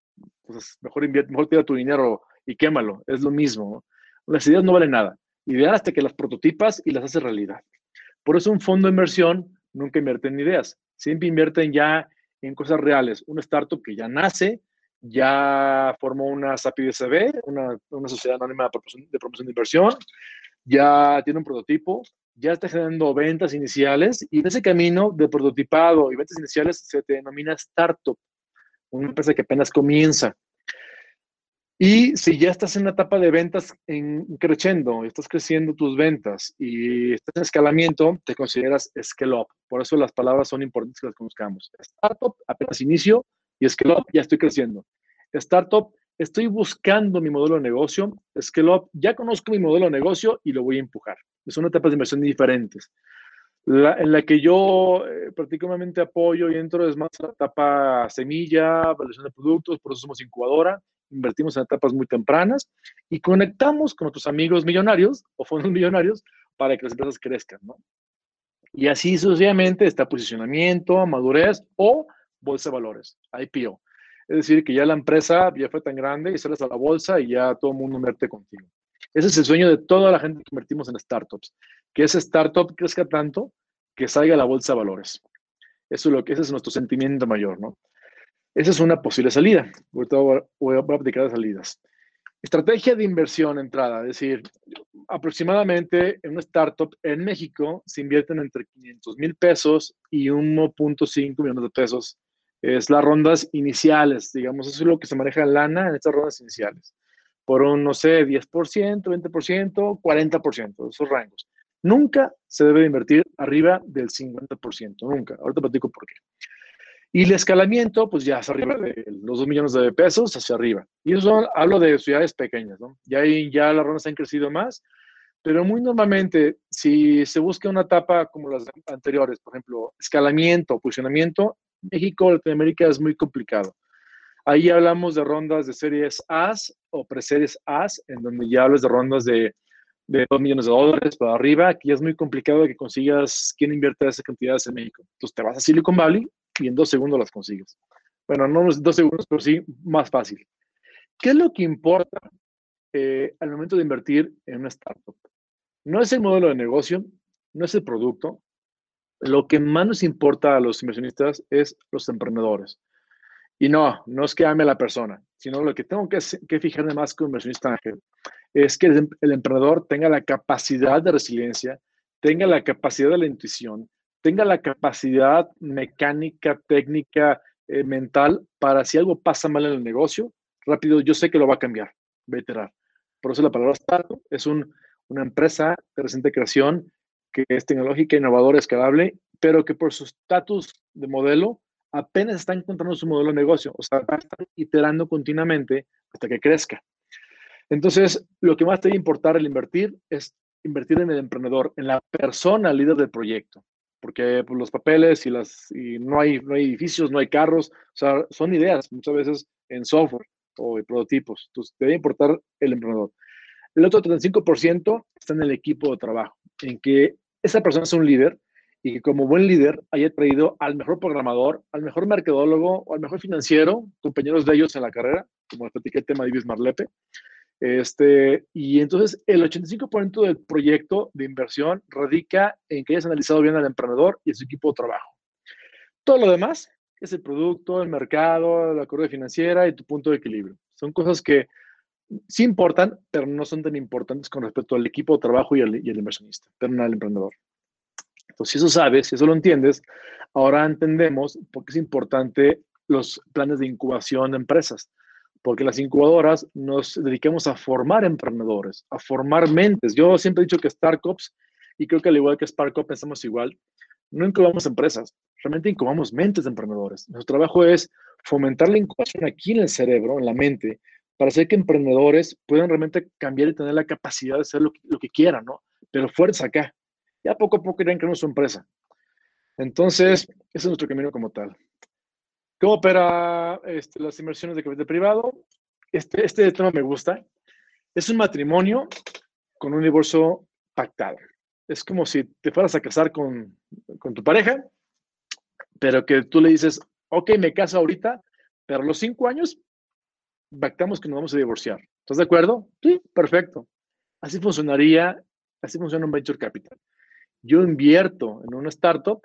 Entonces, mejor mejor tira tu dinero y quémalo. Es lo mismo. Las ideas no valen nada ideal hasta que las prototipas y las haces realidad. Por eso un fondo de inversión nunca invierte en ideas, siempre invierten ya en cosas reales. Un startup que ya nace, ya formó una SAPI una, una sociedad anónima de promoción, de promoción de inversión, ya tiene un prototipo, ya está generando ventas iniciales y en ese camino de prototipado y ventas iniciales se denomina startup, una empresa que apenas comienza. Y si ya estás en una etapa de ventas en creciendo, estás creciendo tus ventas y estás en escalamiento, te consideras scale up. Por eso las palabras son importantes que las conozcamos. Startup, apenas inicio, y scale up, ya estoy creciendo. Startup, estoy buscando mi modelo de negocio. Scale up, ya conozco mi modelo de negocio y lo voy a empujar. Son etapas de inversión diferentes. en la que yo eh, prácticamente apoyo y entro es más la etapa semilla, evaluación de productos, por eso somos incubadora invertimos en etapas muy tempranas y conectamos con nuestros amigos millonarios o fondos millonarios para que las empresas crezcan, ¿no? Y así sucesivamente está posicionamiento, madurez o bolsa de valores, IPO. Es decir, que ya la empresa ya fue tan grande y sales a la bolsa y ya todo el mundo invierte contigo. Ese es el sueño de toda la gente que invertimos en startups, que ese startup crezca tanto que salga a la bolsa de valores. Eso es lo que ese es nuestro sentimiento mayor, ¿no? Esa es una posible salida. Ahorita voy a aplicar las salidas. Estrategia de inversión entrada, es decir, aproximadamente en una startup en México se invierten entre 500 mil pesos y 1.5 millones de pesos Es las rondas iniciales, digamos, eso es lo que se maneja en lana en estas rondas iniciales. Por un, no sé, 10%, 20%, 40%, esos rangos. Nunca se debe invertir arriba del 50%, nunca. Ahorita platico por qué. Y el escalamiento, pues ya es arriba de los 2 millones de pesos hacia arriba. Y eso hablo de ciudades pequeñas, ¿no? Ya ahí ya las rondas han crecido más, pero muy normalmente, si se busca una etapa como las anteriores, por ejemplo, escalamiento, posicionamiento, México, Latinoamérica es muy complicado. Ahí hablamos de rondas de series A o preseries A, en donde ya hablas de rondas de, de 2 millones de dólares para arriba. Aquí es muy complicado que consigas quién invierte esas cantidades en México. Entonces te vas a Silicon Valley y en dos segundos las consigues. Bueno, no dos segundos, pero sí más fácil. ¿Qué es lo que importa eh, al momento de invertir en una startup? No es el modelo de negocio, no es el producto. Lo que más nos importa a los inversionistas es los emprendedores. Y no, no es que ame a la persona, sino lo que tengo que, que fijarme más como inversionista ángel es que el emprendedor tenga la capacidad de resiliencia, tenga la capacidad de la intuición, tenga la capacidad mecánica, técnica, eh, mental, para si algo pasa mal en el negocio, rápido, yo sé que lo va a cambiar, va a iterar. Por eso la palabra startup es un, una empresa de reciente creación que es tecnológica, innovadora, escalable, pero que por su estatus de modelo apenas está encontrando su modelo de negocio, o sea, están iterando continuamente hasta que crezca. Entonces, lo que más te debe importar al invertir es invertir en el emprendedor, en la persona líder del proyecto porque pues, los papeles y, las, y no, hay, no hay edificios, no hay carros, o sea, son ideas muchas veces en software o en prototipos. Entonces, debe importar el emprendedor. El otro 35% está en el equipo de trabajo, en que esa persona es un líder y que como buen líder haya traído al mejor programador, al mejor mercadólogo o al mejor financiero, compañeros de ellos en la carrera, como les el tema de Ibis Marlepe, este, y entonces el 85% del proyecto de inversión radica en que hayas analizado bien al emprendedor y su equipo de trabajo. Todo lo demás es el producto, el mercado, la curva financiera y tu punto de equilibrio. Son cosas que sí importan, pero no son tan importantes con respecto al equipo de trabajo y al, y al inversionista, pero no al emprendedor. Entonces, si eso sabes, si eso lo entiendes, ahora entendemos por qué es importante los planes de incubación de empresas porque las incubadoras nos dedicamos a formar emprendedores, a formar mentes. Yo siempre he dicho que Startups, y creo que al igual que SparkUp pensamos igual, no incubamos empresas, realmente incubamos mentes de emprendedores. Nuestro trabajo es fomentar la incubación aquí en el cerebro, en la mente, para hacer que emprendedores puedan realmente cambiar y tener la capacidad de hacer lo que, quieran, ¿no? Pero fuerza acá. Ya poco a poco irán creando su empresa. Entonces, ese es nuestro camino como tal. ¿Cómo opera este, las inversiones de capital privado? Este, este tema me gusta. Es un matrimonio con un divorcio pactado. Es como si te fueras a casar con, con tu pareja, pero que tú le dices, ok, me caso ahorita, pero a los cinco años pactamos que nos vamos a divorciar. ¿Estás de acuerdo? Sí, perfecto. Así funcionaría, así funciona un venture capital. Yo invierto en una startup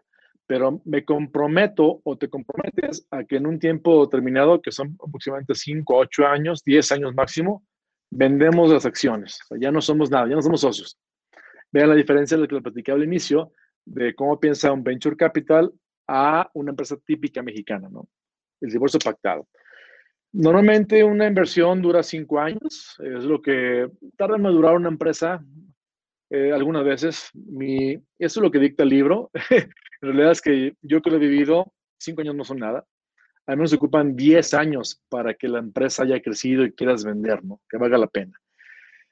pero me comprometo o te comprometes a que en un tiempo determinado, que son aproximadamente 5, 8 años, 10 años máximo, vendemos las acciones. ya no somos nada, ya no somos socios. Vean la diferencia de lo que les platicaba al inicio, de cómo piensa un venture capital a una empresa típica mexicana, ¿no? El divorcio pactado. Normalmente una inversión dura 5 años, es lo que tarda en madurar una empresa, eh, algunas veces. Mi, eso es lo que dicta el libro. en realidad es que yo que lo he vivido, cinco años no son nada. Al menos ocupan 10 años para que la empresa haya crecido y quieras vender, ¿no? Que valga la pena.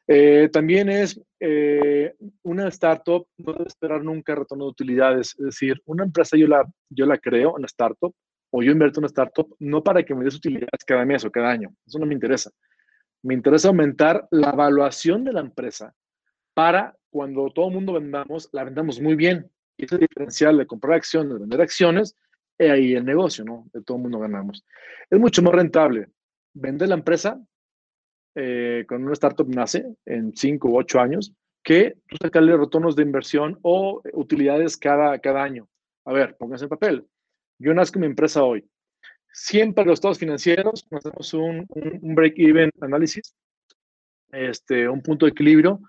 Eh, también es eh, una startup, no debe esperar nunca retorno de utilidades. Es decir, una empresa yo la, yo la creo, una startup, o yo invierto en una startup, no para que me des utilidades cada mes o cada año. Eso no me interesa. Me interesa aumentar la evaluación de la empresa para cuando todo el mundo vendamos, la vendamos muy bien. Y ese diferencial de comprar acciones, de vender acciones, es ahí el negocio, ¿no? De todo el mundo ganamos. Es mucho más rentable vender la empresa eh, con una startup nace en 5 u 8 años que sacarle retornos de inversión o utilidades cada, cada año. A ver, pónganse en papel. Yo nazco mi empresa hoy. Siempre los estados financieros, hacemos un, un, un break-even análisis, este, un punto de equilibrio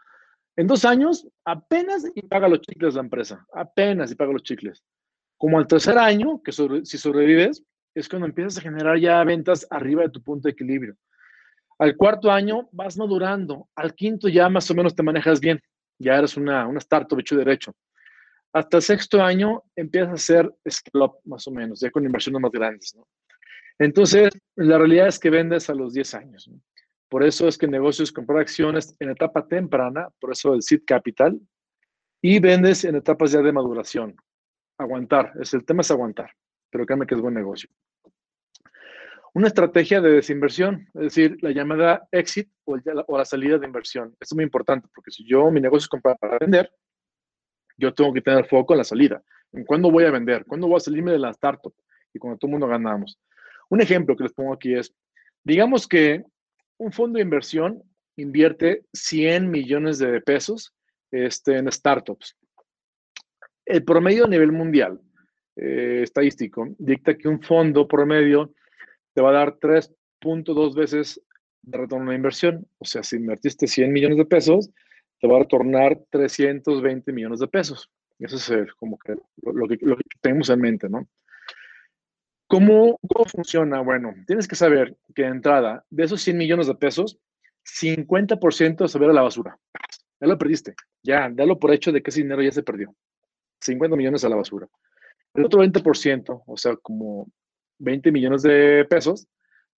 en dos años, apenas y paga los chicles la empresa, apenas y paga los chicles. Como al tercer año, que si sobrevives, es cuando empiezas a generar ya ventas arriba de tu punto de equilibrio. Al cuarto año vas madurando, al quinto ya más o menos te manejas bien, ya eres una, una startup hecho derecho. Hasta el sexto año empiezas a hacer scale más o menos, ya con inversiones más grandes. Entonces, la realidad es que vendes a los 10 años. Por eso es que negocios comprar acciones en etapa temprana, por eso el seed capital, y vendes en etapas ya de maduración. Aguantar, es el tema es aguantar, pero créanme que es buen negocio. Una estrategia de desinversión, es decir, la llamada exit o, la salida de inversión. Esto es muy importante porque si yo mi negocio es comprar para vender, yo tengo que tener foco en la salida. ¿En cuándo voy a vender? ¿Cuándo voy a salirme de la startup? Y cuando todo el mundo ganamos. Un ejemplo que les pongo aquí es, digamos que un fondo de inversión invierte 100 millones de pesos este, en startups. El promedio a nivel mundial eh, estadístico dicta que un fondo promedio te va a dar 3.2 veces de retorno a inversión. O sea, si invertiste 100 millones de pesos, te va a retornar 320 millones de pesos. Eso es como que lo, que tenemos en mente, ¿no? ¿Cómo, ¿Cómo funciona? Bueno, tienes que saber que de entrada, de esos 100 millones de pesos, 50% se va a la basura. Ya lo perdiste. Ya, dalo por hecho de que ese dinero ya se perdió. 50 millones a la basura. El otro 20%, o sea, como 20 millones de pesos,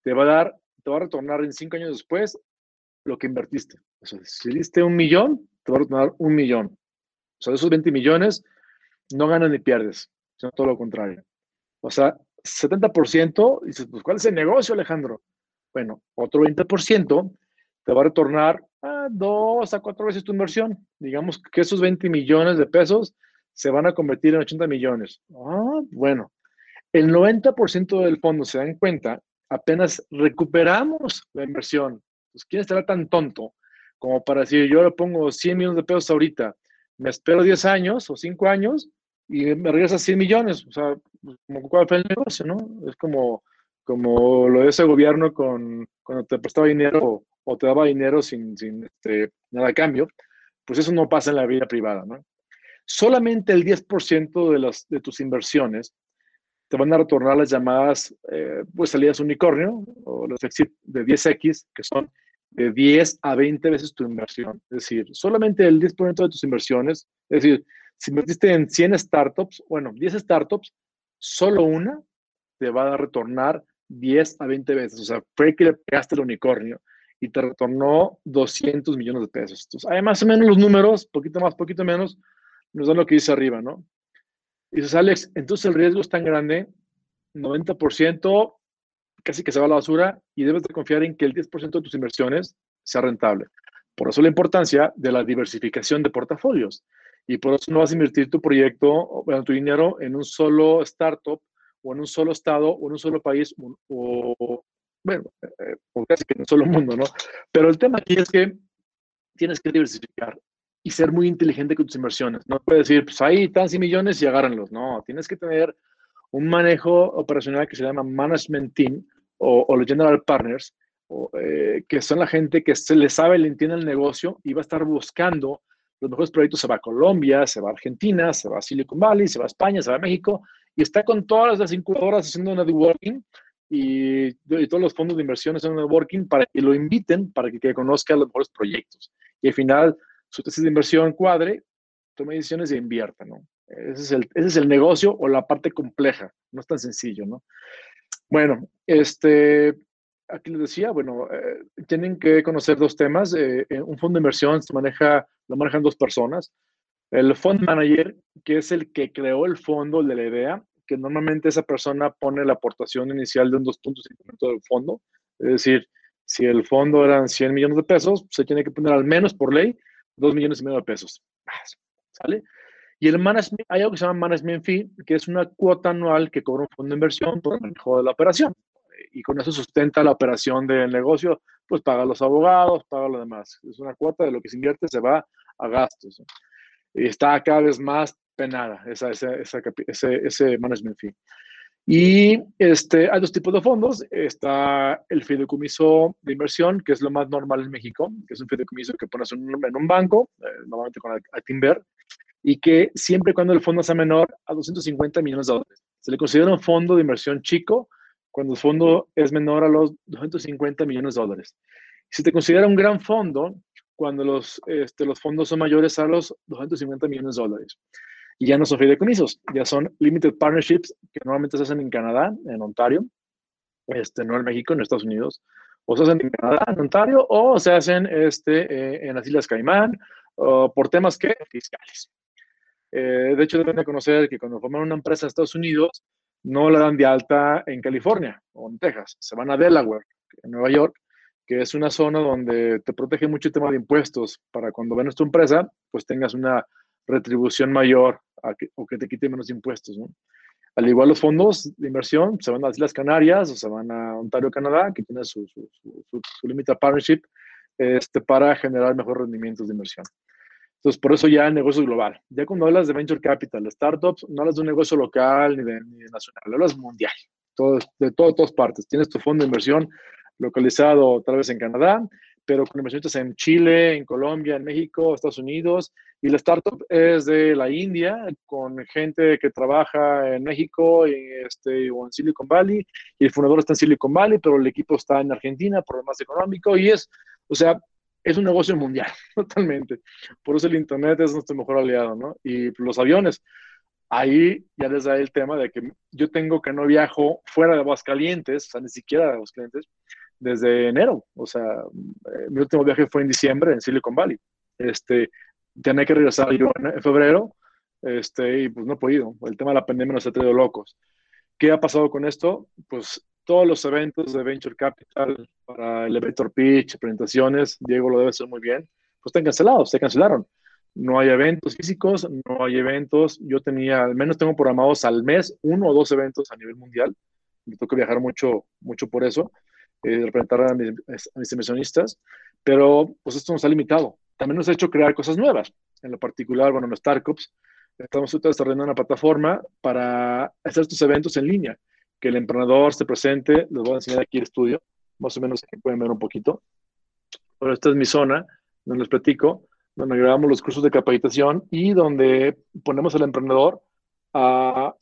te va a dar, te va a retornar en 5 años después lo que invertiste. O sea, si diste un millón, te va a retornar un millón. O sea, de esos 20 millones, no ganas ni pierdes, sino todo lo contrario. O sea, 70%, dices, pues, ¿cuál es el negocio, Alejandro? Bueno, otro 20% te va a retornar a dos a cuatro veces tu inversión. Digamos que esos 20 millones de pesos se van a convertir en 80 millones. Ah, bueno, el 90% del fondo se dan cuenta, apenas recuperamos la inversión. Pues, ¿quién estará tan tonto como para decir, yo le pongo 100 millones de pesos ahorita, me espero 10 años o 5 años y me regresa 100 millones? O sea, pues, cuál fue el negocio, ¿no? Es como, como lo de ese gobierno con, cuando te prestaba dinero o, te daba dinero sin, sin este, nada a cambio. Pues eso no pasa en la vida privada, ¿no? Solamente el 10% de, las, de tus inversiones te van a retornar las llamadas eh, pues salidas unicornio o los exit de 10X, que son de 10 a 20 veces tu inversión. Es decir, solamente el 10% de tus inversiones, es decir, si invertiste en 100 startups, bueno, 10 startups, solo una te va a retornar 10 a 20 veces. O sea, fue que le pegaste el unicornio y te retornó 200 millones de pesos. Entonces, hay más o menos los números, poquito más, poquito menos, nos dan lo que dice arriba, ¿no? Y dices, Alex, entonces el riesgo es tan grande, 90% casi que se va a la basura y debes de confiar en que el 10% de tus inversiones sea rentable. Por eso la importancia de la diversificación de portafolios. Y por eso no vas a invertir tu proyecto, bueno, tu dinero en un solo startup o en un solo estado o en un solo país o, bueno, eh, o casi que en un solo mundo, ¿no? Pero el tema aquí es que tienes que diversificar y ser muy inteligente con tus inversiones. No puedes decir, pues ahí están 100 millones y agárrenlos. No, tienes que tener un manejo operacional que se llama Management Team o, los General Partners, eh, que son la gente que se le sabe, le entiende el negocio y va a estar buscando los mejores proyectos. Se va a Colombia, se va a Argentina, se va a Silicon Valley, se va a España, se va a México y está con todas las incubadoras haciendo networking y, y todos los fondos de inversión haciendo networking para que lo inviten, para que, que conozca los mejores proyectos. Y al final su tesis de inversión cuadre, tome decisiones y invierta, ¿no? Ese es, el, ese es el negocio o la parte compleja, no es tan sencillo, ¿no? Bueno, este, aquí les decía, bueno, eh, tienen que conocer dos temas. Eh, eh, un fondo de inversión se maneja, lo manejan dos personas. El fund manager, que es el que creó el fondo, el de la idea, que normalmente esa persona pone la aportación inicial de un 2.5% del fondo. Es decir, si el fondo eran 100 millones de pesos, se tiene que poner al menos por ley 2 millones y medio de pesos. ¿Sale? Y el management, hay algo que se llama management fee, que es una cuota anual que cobra un fondo de inversión por el manejo de la operación. Y con eso sustenta la operación del negocio, pues paga a los abogados, paga lo demás. Es una cuota de lo que se invierte, se va a gastos. Y está cada vez más penada esa, esa, ese, ese management fee. Y este, hay dos tipos de fondos. Está el fideicomiso de inversión, que es lo más normal en México, que es un fideicomiso que pones un, en un banco, eh, normalmente con Actinver, y que siempre cuando el fondo sea menor a 250 millones de dólares. Se le considera un fondo de inversión chico cuando el fondo es menor a los 250 millones de dólares. Si te considera un gran fondo, cuando los, este, los fondos son mayores a los 250 millones de dólares. Y ya no son fideicomisos, ya son limited partnerships que normalmente se hacen en Canadá, en Ontario, este, no en México, en Estados Unidos, o se hacen en Canadá, en Ontario, o se hacen este, eh, en las Islas Caimán, por temas que fiscales. Eh, de hecho, deben de conocer que cuando forman una empresa en Estados Unidos, no la dan de alta en California o en Texas, se van a Delaware, en Nueva York, que es una zona donde te protege mucho el tema de impuestos para cuando vendes tu empresa, pues tengas una retribución mayor o que te quite menos impuestos. Al igual los fondos de inversión se van a las Islas Canarias o se van a Ontario, Canadá, que tiene su, su, su, su partnership este, para generar mejores rendimientos de inversión. Entonces, por eso ya el negocio global. Ya cuando hablas de venture capital, de startups, no hablas de un negocio local ni de, nacional, hablas mundial, todo, de todo, todas partes. Tienes tu fondo de inversión localizado tal vez en Canadá, pero con inversionistas en Chile, en Colombia, en México, Estados Unidos, y la startup es de la India, con gente que trabaja en México y este, o en Silicon Valley, y el fundador está en Silicon Valley, pero el equipo está en Argentina por lo más y es, o sea, es un negocio mundial, totalmente. Por eso el Internet es nuestro mejor aliado, ¿no? Y los aviones, ahí ya les da el tema de que yo tengo que no viajo fuera de Aguascalientes, o sea, ni siquiera de Aguascalientes, desde enero. O sea, eh, mi último viaje fue en diciembre en Silicon Valley. Este, tenía que regresar yo en, febrero, este, y pues no he podido. El tema de la pandemia nos ha traído locos. ¿Qué ha pasado con esto? Pues todos los eventos de Venture Capital para elevator pitch, presentaciones, Diego lo debe hacer muy bien, pues están cancelados, se cancelaron. No hay eventos físicos, no hay eventos. Yo tenía, al menos tengo programados al mes uno o dos eventos a nivel mundial. Me toca viajar mucho, mucho por eso, eh, representar a mis, a mis inversionistas, pero pues esto nos ha limitado. También nos ha hecho crear cosas nuevas. En lo particular, bueno, en Startups, estamos desarrollando una plataforma para hacer estos eventos en línea que el emprendedor se presente. Les voy a enseñar aquí el estudio, más o menos pueden ver un poquito. Pero esta es mi zona, donde les platico, donde grabamos los cursos de capacitación y donde ponemos al emprendedor a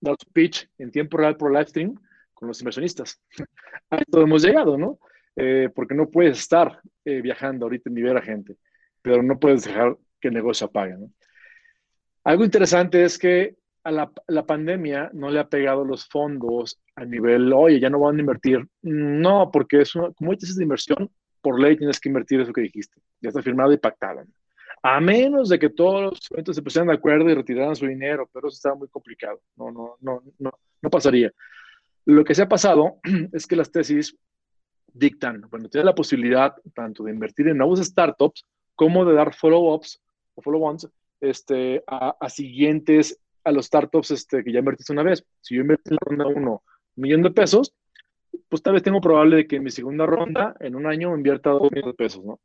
dar su pitch en tiempo real por live stream con los inversionistas. A esto hemos llegado, ¿no? Eh, porque no puedes estar eh, viajando ahorita ni ver a gente, pero no puedes dejar que el negocio apague, ¿no? Algo interesante es que a la, pandemia no le ha pegado los fondos a nivel, oye, ya no van a invertir. No, porque es una, como dices de inversión, por ley tienes que invertir eso que dijiste. Ya está firmado y pactado. A menos de que todos los eventos se pusieran de acuerdo y retiraran su dinero, pero eso está muy complicado. No, no, no, no, no pasaría. Lo que se ha pasado es que las tesis dictan, bueno, tienes la posibilidad tanto de invertir en nuevos startups como de dar follow-ups o follow-ons este, a, a, siguientes a los startups este, que ya invertiste una vez. Si yo invertí en la ronda 1 un millón de pesos, pues tal vez tengo probable de que en mi segunda ronda, en un año, invierta 2 millones de pesos, ¿no?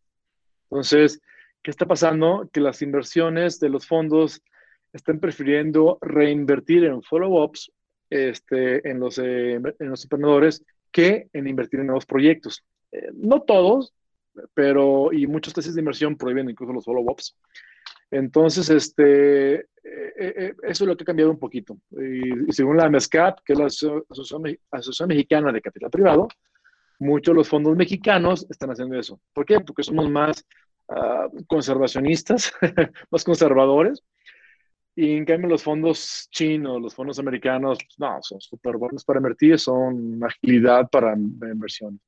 Entonces, ¿qué está pasando? Que las inversiones de los fondos están prefiriendo reinvertir en follow-ups este, en, los, eh, en los emprendedores que en invertir en nuevos proyectos. Eh, no todos, pero y muchos tesis de inversión prohíben incluso los follow-ups. Entonces, este, eh, eh, eso es lo que ha cambiado un poquito. Y, según la MESCAP, que es la Asociación, Mexicana de Capital Privado, muchos de los fondos mexicanos están haciendo eso. ¿Por qué? Porque somos más uh, conservacionistas, más conservadores. Y en cambio los fondos chinos, los fondos americanos, no, son súper buenos para invertir, son agilidad para inversiones.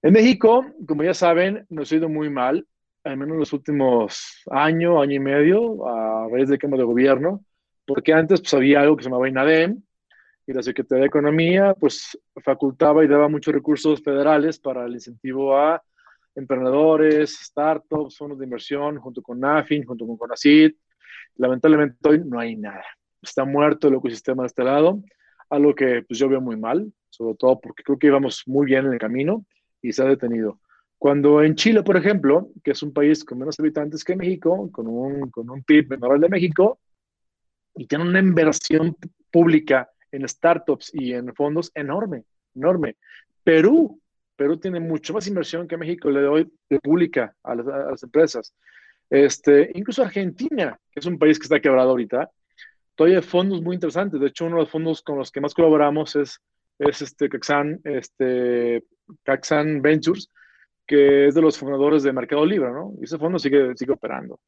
En México, como ya saben, nos ha ido muy mal al menos los últimos año, año y medio, a raíz del cambio de gobierno, porque antes pues, había algo que se llamaba INADEM, y la Secretaría de Economía pues facultaba y daba muchos recursos federales para el incentivo a emprendedores, startups, fondos de inversión, junto con NAFIN, junto con CONACYT. Lamentablemente hoy no hay nada. Está muerto el ecosistema de este lado, algo que pues yo veo muy mal, sobre todo porque creo que íbamos muy bien en el camino y se ha detenido. Cuando en Chile, por ejemplo, que es un país con menos habitantes que México, con un, con un PIB menor al de México, y tiene una inversión pública en startups y en fondos enorme, enorme. Perú, Perú tiene mucho más inversión que México le doy de pública a las, empresas. Este, incluso Argentina, que es un país que está quebrado ahorita, todavía hay fondos muy interesantes. De hecho, uno de los fondos con los que más colaboramos es es este Caxan, este Caxan Ventures, que es de los fundadores de Mercado Libre, ¿no? Y ese fondo sigue, sigue operando.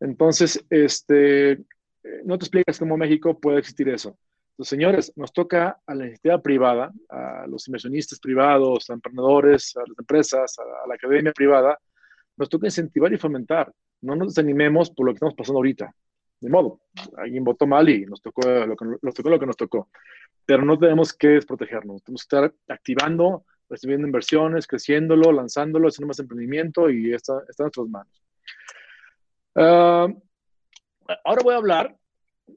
Entonces, este, no te explicas cómo México puede existir eso. Entonces, señores, nos toca a la iniciativa privada, a los inversionistas privados, a emprendedores, a las empresas, a, la academia privada, nos toca incentivar y fomentar. No nos desanimemos por lo que estamos pasando ahorita. De modo, alguien votó mal y nos tocó lo que nos tocó. Lo que nos tocó. Pero no tenemos que desprotegernos. Tenemos que estar activando, recibiendo inversiones, creciéndolo, lanzándolo, haciendo más emprendimiento y está, está en nuestras manos. Ah, ahora voy a hablar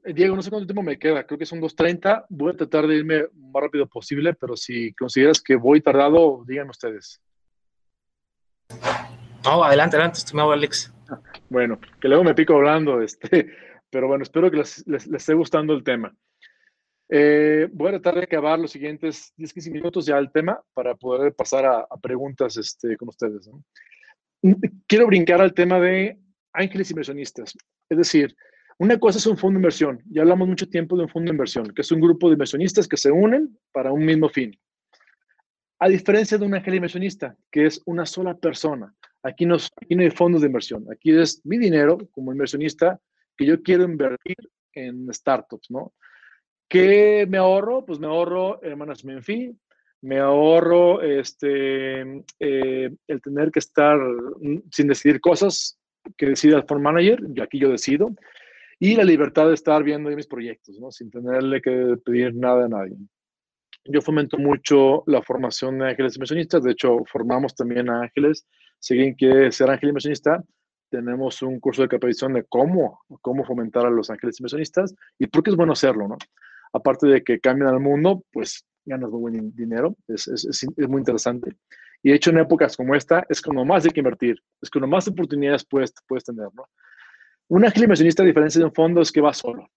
eh, Diego, no sé cuánto tiempo me queda, creo que son 2.30. Voy a tratar de irme más rápido posible, pero si consideras que voy tardado, díganme ustedes. No, adelante, adelante, estimado Alex. Bueno, que luego me pico hablando, este, pero bueno, espero que les, esté gustando el tema. Eh, voy a tratar de acabar los siguientes 10-15 minutos ya el tema para poder pasar a, preguntas este, con ustedes. Quiero brincar al tema de ángeles inversionistas. Es decir, una cosa es un fondo de inversión. Ya hablamos mucho tiempo de un fondo de inversión, que es un grupo de inversionistas que se unen para un mismo fin. A diferencia de un ángel inversionista, que es una sola persona. Aquí no, aquí no hay fondos de inversión. Aquí es mi dinero como inversionista que yo quiero invertir en startups, ¿no? ¿Qué me ahorro? Pues me ahorro el management fee, me ahorro este, eh, el tener que estar sin decidir cosas que decida fund manager, y aquí yo decido y la libertad de estar viendo mis proyectos, ¿no? sin tenerle que pedir nada a nadie. Yo fomento mucho la formación de ángeles inversionistas, de hecho, formamos también a ángeles. Si alguien quiere ser ángel inversionista, tenemos un curso de capacitación de cómo, cómo fomentar a los ángeles inversionistas y por qué es bueno hacerlo, ¿no? Aparte de que cambian el mundo, pues ganas muy buen dinero, es, muy interesante. Y de hecho, en épocas como esta, es cuando más hay que invertir, es cuando más oportunidades puedes, puedes tener, ¿no? Un ángel inversionista, a diferencia de un fondo, es que va solo.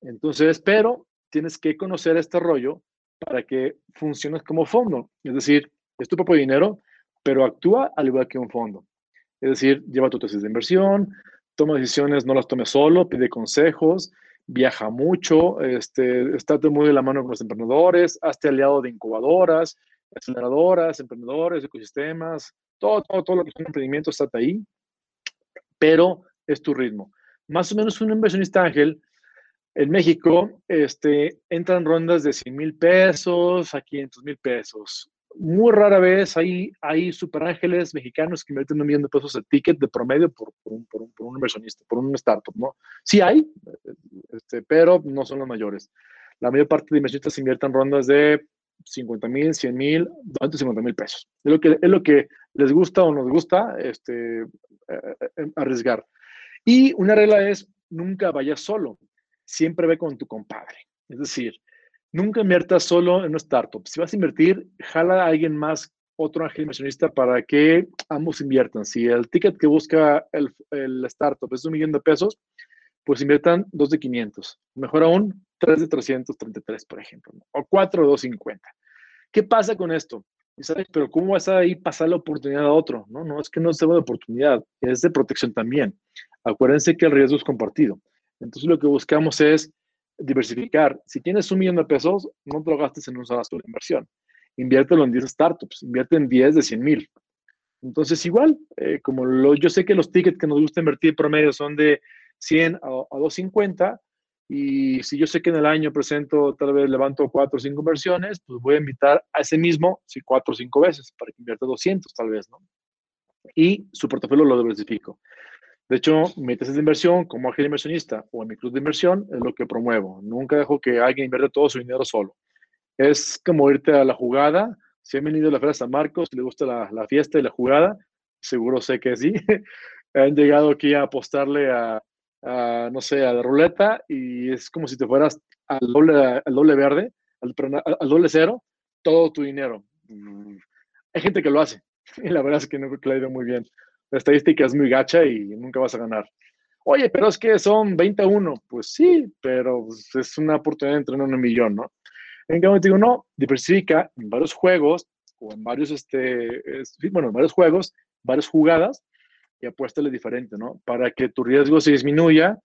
Entonces, pero tienes que conocer este rollo para que funcione como fondo. Es decir, es tu propio dinero, pero actúa al igual que un fondo. Es decir, lleva tu tesis de inversión, toma decisiones, no las tomes solo, pide consejos, viaja mucho, este, estate muy de la mano con los emprendedores, hazte aliado de incubadoras, aceleradoras, emprendedores, ecosistemas, todo, todo, todo lo que es un emprendimiento está ahí, pero es tu ritmo más o menos un inversionista ángel en México este, entra en rondas de 100 mil pesos a 500 mil pesos. Muy rara vez hay, hay super ángeles mexicanos que invierten un millón de pesos de ticket de promedio por, un, por, un, inversionista, por un startup, ¿no? Sí hay, este, pero no son los mayores. La mayor parte de inversionistas invierten rondas de 50 mil, 100 mil, 250 mil pesos. Es lo, que, es lo que les gusta o nos gusta este, eh, eh, arriesgar. Y una regla es, nunca vayas solo, siempre ve con tu compadre. Es decir, nunca inviertas solo en una startup. Si vas a invertir, jala a alguien más, otro ángel inversionista, para que ambos inviertan. Si el ticket que busca el, el startup es un millón de pesos, pues inviertan dos de 500. Mejor aún, tres de 333, por ejemplo, o cuatro de 250. ¿Qué pasa con esto? ¿sabes? Pero ¿cómo vas a ir pasar la oportunidad a otro? No, no es que no sea de oportunidad, es de protección también. Acuérdense que el riesgo es compartido. Entonces lo que buscamos es diversificar. Si tienes un millón de pesos, no te lo gastes en una sola inversión. Inviértelo en 10 startups, invierte en 10 de 100 mil. Entonces igual, eh, como lo, yo sé que los tickets que nos gusta invertir promedio son de 100 a, a 250, y si yo sé que en el año presento, tal vez levanto 4 o 5 inversiones, pues voy a invitar a ese mismo, sí, 4 o 5 veces, para que invierta 200 tal vez, ¿no? Y su portafolio lo diversifico. De hecho, mi tesis de inversión como agente inversionista o en mi club de inversión es lo que promuevo. Nunca dejo que alguien invierta todo su dinero solo. Es como irte a la jugada. Si han venido a la Feria San Marcos, si les gusta la, fiesta y la jugada, seguro sé que sí. han llegado aquí a apostarle a, no sé, a la ruleta y es como si te fueras al doble, al verde, al, al doble cero, todo tu dinero. Mm, hay gente que lo hace y la verdad es que no le ha ido muy bien la estadística es muy gacha y nunca vas a ganar. Oye, pero es que son 21. Pues sí, pero pues, es una oportunidad de entrenar un millón, ¿no? En cambio, te digo, no, diversifica en varios juegos o en varios, este, bueno, en varios juegos, varias jugadas y apuéstale diferente, ¿no? Para que tu riesgo se disminuya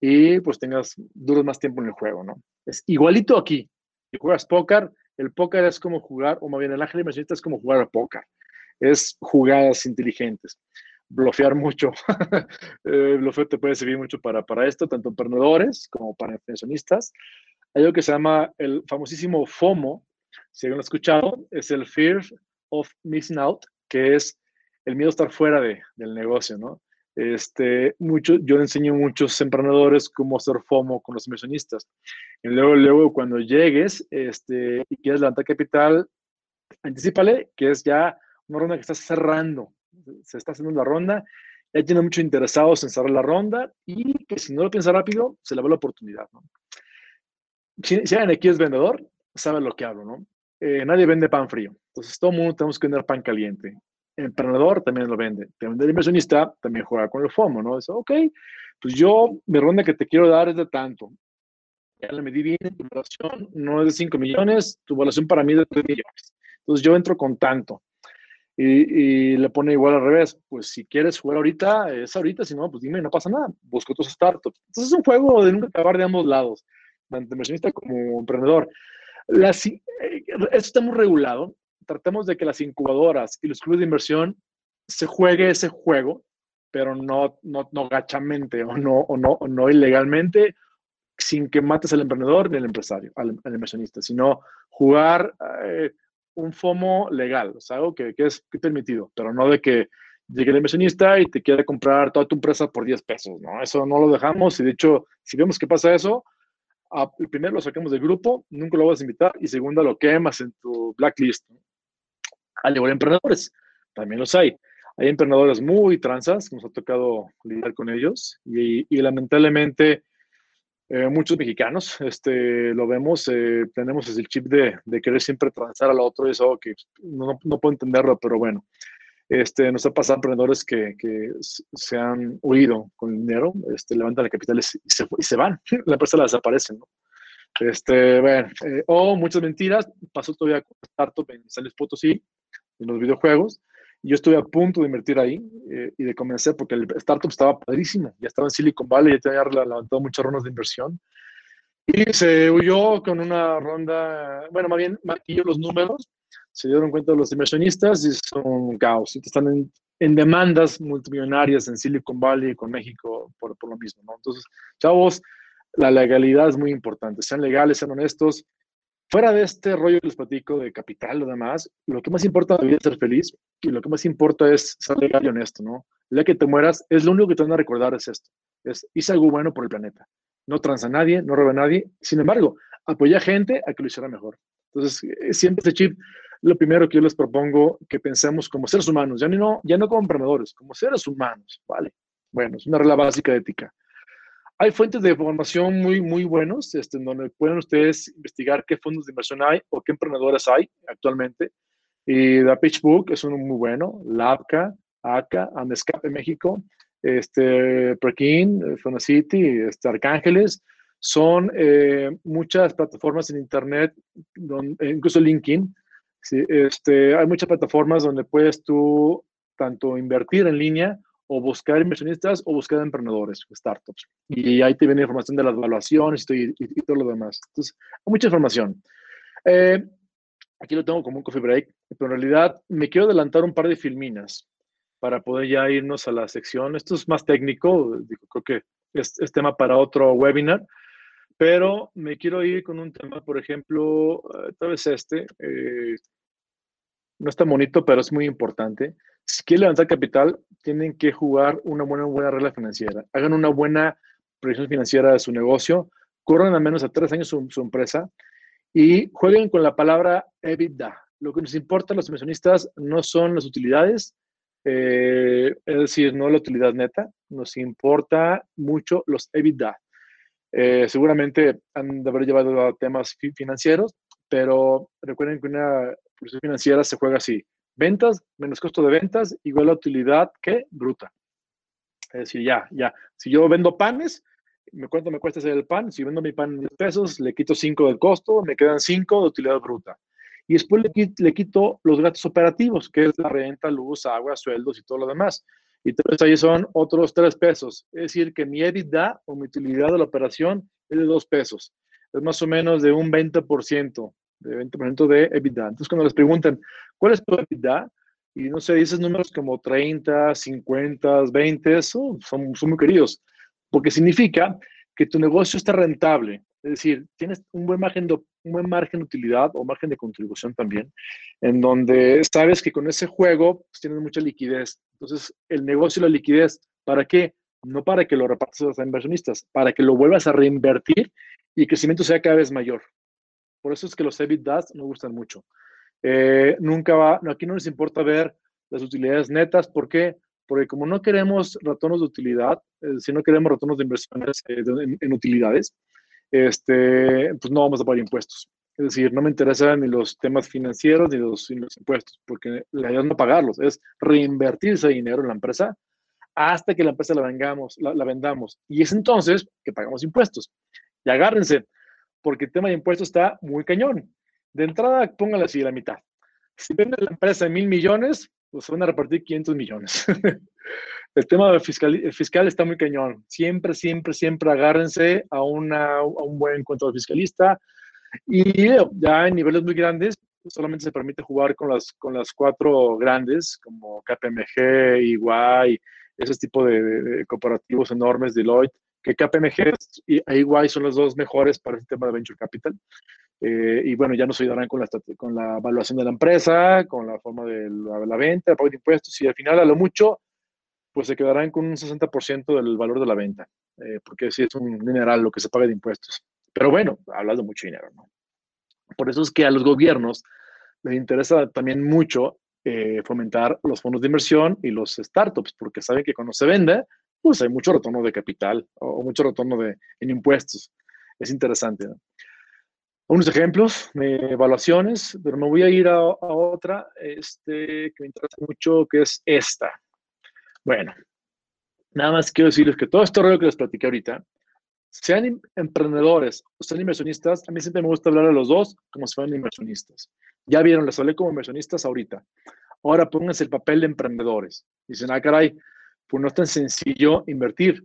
y pues tengas, dures más tiempo en el juego, ¿no? Es igualito aquí. Si juegas póker, El póker es como jugar, o más bien el ángel inversionista es como jugar al póker. Es jugadas inteligentes. Blofear mucho. el blofeo te puede servir mucho para, para esto, tanto emprendedores como para inversionistas. Hay algo que se llama el famosísimo FOMO, si alguien lo ha escuchado, es el Fear of Missing Out, que es el miedo a estar fuera de, del negocio, ¿no? Este, mucho, yo le enseño a muchos emprendedores cómo hacer FOMO con los inversionistas. Y luego, luego cuando llegues este, y quieres levantar capital, anticipale que es ya una ronda que está cerrando. Se está haciendo la ronda, ya tiene muchos interesados en cerrar la ronda y que si no lo piensa rápido, se le va la oportunidad. ¿no? Si, si alguien aquí es vendedor, sabe lo que hablo, ¿no? Eh, nadie vende pan frío. Entonces, todo el mundo tenemos que vender pan caliente emprendedor también lo vende. También el inversionista también juega con el FOMO, ¿no? Dice, ok, pues yo, mi ronda que te quiero dar es de tanto. Ya le medí bien, tu evaluación no es de 5 millones, tu evaluación para mí es de 3 millones. Entonces yo entro con tanto. Y, y, le pone igual al revés, pues si quieres jugar ahorita, es ahorita, si no, pues dime, no pasa nada, busco tus startups. Entonces es un juego de nunca acabar de ambos lados, tanto inversionista como emprendedor. La, eh, esto está muy regulado, tratemos de que las incubadoras y los clubes de inversión se juegue ese juego, pero no, no, no gachamente o no, o no, o no ilegalmente, sin que mates al emprendedor ni al empresario, al, al inversionista, sino jugar eh, un FOMO legal, o sea, algo que, es permitido, pero no de que llegue el inversionista y te quiere comprar toda tu empresa por 10 pesos, ¿no? Eso no lo dejamos y de hecho, si vemos que pasa eso, a, primero lo sacamos del grupo, nunca lo vas a invitar y segundo lo quemas en tu blacklist. al igual emprendedores, también los hay. Hay emprendedores muy transas, nos ha tocado lidiar con ellos y lamentablemente eh, muchos mexicanos este, lo vemos, eh, tenemos el chip de, de, querer siempre transar al otro y eso que no, no, puedo entenderlo, pero bueno, este, nos ha pasado emprendedores que, que se han huido con dinero, este, levantan el capital y se, y se van, la empresa la desaparece. Este, bueno, eh, o muchas mentiras, pasó todavía con Startup en San Luis Potosí, en los videojuegos. Y yo estuve a punto de invertir ahí eh, y de convencer porque el startup estaba padrísimo. Ya estaba en Silicon Valley, ya tenía levantado muchas rondas de inversión. Y se huyó con una ronda, bueno, más bien maquilló los números, se dieron cuenta de los inversionistas y son un caos. Están en, en, demandas multimillonarias en Silicon Valley con México por, por lo mismo. ¿no? Entonces, chavos, la legalidad es muy importante. Sean legales, sean honestos, Fuera de este rollo que les platico de capital, lo demás, lo que más importa en es ser feliz y lo que más importa es ser legal y honesto, ¿no? La que te mueras, es lo único que te van a recordar es esto, es hice algo bueno por el planeta. No transa a nadie, no roba a nadie, sin embargo, apoya a gente a que lo hiciera mejor. Entonces, eh, siempre este chip, lo primero que yo les propongo que pensemos como seres humanos, ya no, ya no como emprendedores, como seres humanos, ¿vale? Bueno, es una regla básica de ética hay fuentes de información muy, muy buenos, este, donde pueden ustedes investigar qué fondos de inversión hay o qué emprendedores hay actualmente. Y The PitchBook es uno muy bueno, LABCA, ACA, Andescape México, este, Prekin, Fonacity, este, Arcángeles. Son eh, muchas plataformas en Internet, donde, incluso LinkedIn. ¿sí? Este, hay muchas plataformas donde puedes tú tanto invertir en línea o buscar inversionistas o buscar emprendedores, startups. Y ahí te viene información de las evaluaciones y, y, todo lo demás. Entonces, hay mucha información. Eh, aquí lo tengo como un coffee break, pero en realidad me quiero adelantar un par de filminas para poder ya irnos a la sección. Esto es más técnico, creo que es, es tema para otro webinar, pero me quiero ir con un tema, por ejemplo, eh, tal vez este, eh, no está bonito, pero es muy importante. Si quieren levantar capital, tienen que jugar una buena, buena regla financiera. Hagan una buena proyección financiera de su negocio, corran al menos a tres años su, su, empresa y jueguen con la palabra EBITDA. Lo que nos importa a los inversionistas no son las utilidades, eh, es decir, no la utilidad neta, nos importa mucho los EBITDA. Eh, seguramente han de haber llevado a temas financieros, pero recuerden que una proyección financiera se juega así. Ventas menos costo de ventas igual a utilidad que bruta. Es decir, ya, ya. Si yo vendo panes, me cuánto me cuesta hacer el pan. Si vendo mi pan en 10 pesos, le quito 5 del costo, me quedan 5 de utilidad bruta. Y después le, le, quito los gastos operativos, que es la renta, luz, agua, sueldos y todo lo demás. Y entonces ahí son otros 3 pesos. Es decir, que mi EBITDA o mi utilidad de la operación es de 2 pesos. Es más o menos de un 20% de 20% de EBITDA. Entonces, cuando les preguntan, ¿cuál es tu EBITDA? Y no sé, dices números como 30, 50, 20, son, son muy queridos, porque significa que tu negocio está rentable, es decir, tienes un buen margen de, un buen margen de utilidad o margen de contribución también, en donde sabes que con ese juego pues, tienes mucha liquidez. Entonces, el negocio y la liquidez, ¿para qué? No para que lo repartas a los inversionistas, para que lo vuelvas a reinvertir y el crecimiento sea cada vez mayor. Por eso es que los EBITDAs me gustan mucho. Eh, nunca va, aquí no les importa ver las utilidades netas. ¿Por qué? Porque como no queremos retornos de utilidad, si no queremos retornos de inversiones eh, en, utilidades, este, pues no vamos a pagar impuestos. Es decir, no me interesan ni los temas financieros ni los, impuestos, porque la idea es no pagarlos, es reinvertir ese dinero en la empresa hasta que la empresa la, vengamos, la, vendamos. Y es entonces que pagamos impuestos. Y agárrense, porque el tema de impuestos está muy cañón. De entrada, pónganle así la mitad. Si vende la empresa mil millones, pues van a repartir 500 millones. el tema fiscal, fiscal está muy cañón. Siempre, siempre, siempre agárrense a, una, a un buen contador fiscalista. Y ya en niveles muy grandes, solamente se permite jugar con las, con las cuatro grandes, como KPMG, EY, ese tipo de, de, cooperativos enormes, Deloitte, que KPMG y EY son los dos mejores para el tema de Venture Capital. Eh, y bueno, ya nos ayudarán con la, con la evaluación de la empresa, con la forma de la, venta, el pago de impuestos y al final a lo mucho, pues se quedarán con un 60% del valor de la venta, eh, porque sí es un mineral lo que se paga de impuestos. Pero bueno, hablas de mucho dinero. Por eso es que a los gobiernos les interesa también mucho eh, fomentar los fondos de inversión y los startups, porque saben que cuando se vende, pues hay mucho retorno de capital o, mucho retorno de, en impuestos. Es interesante, ¿no? unos ejemplos de evaluaciones, pero me voy a ir a, otra este, que me interesa mucho, que es esta. Bueno, nada más quiero decirles que todo este rollo que les platiqué ahorita, sean em, emprendedores o sean inversionistas, a mí siempre me gusta hablar a los dos como si fueran inversionistas. Ya vieron, les hablé como inversionistas ahorita. Ahora pónganse el papel de emprendedores. Dicen, ah, caray, pues no es tan sencillo invertir.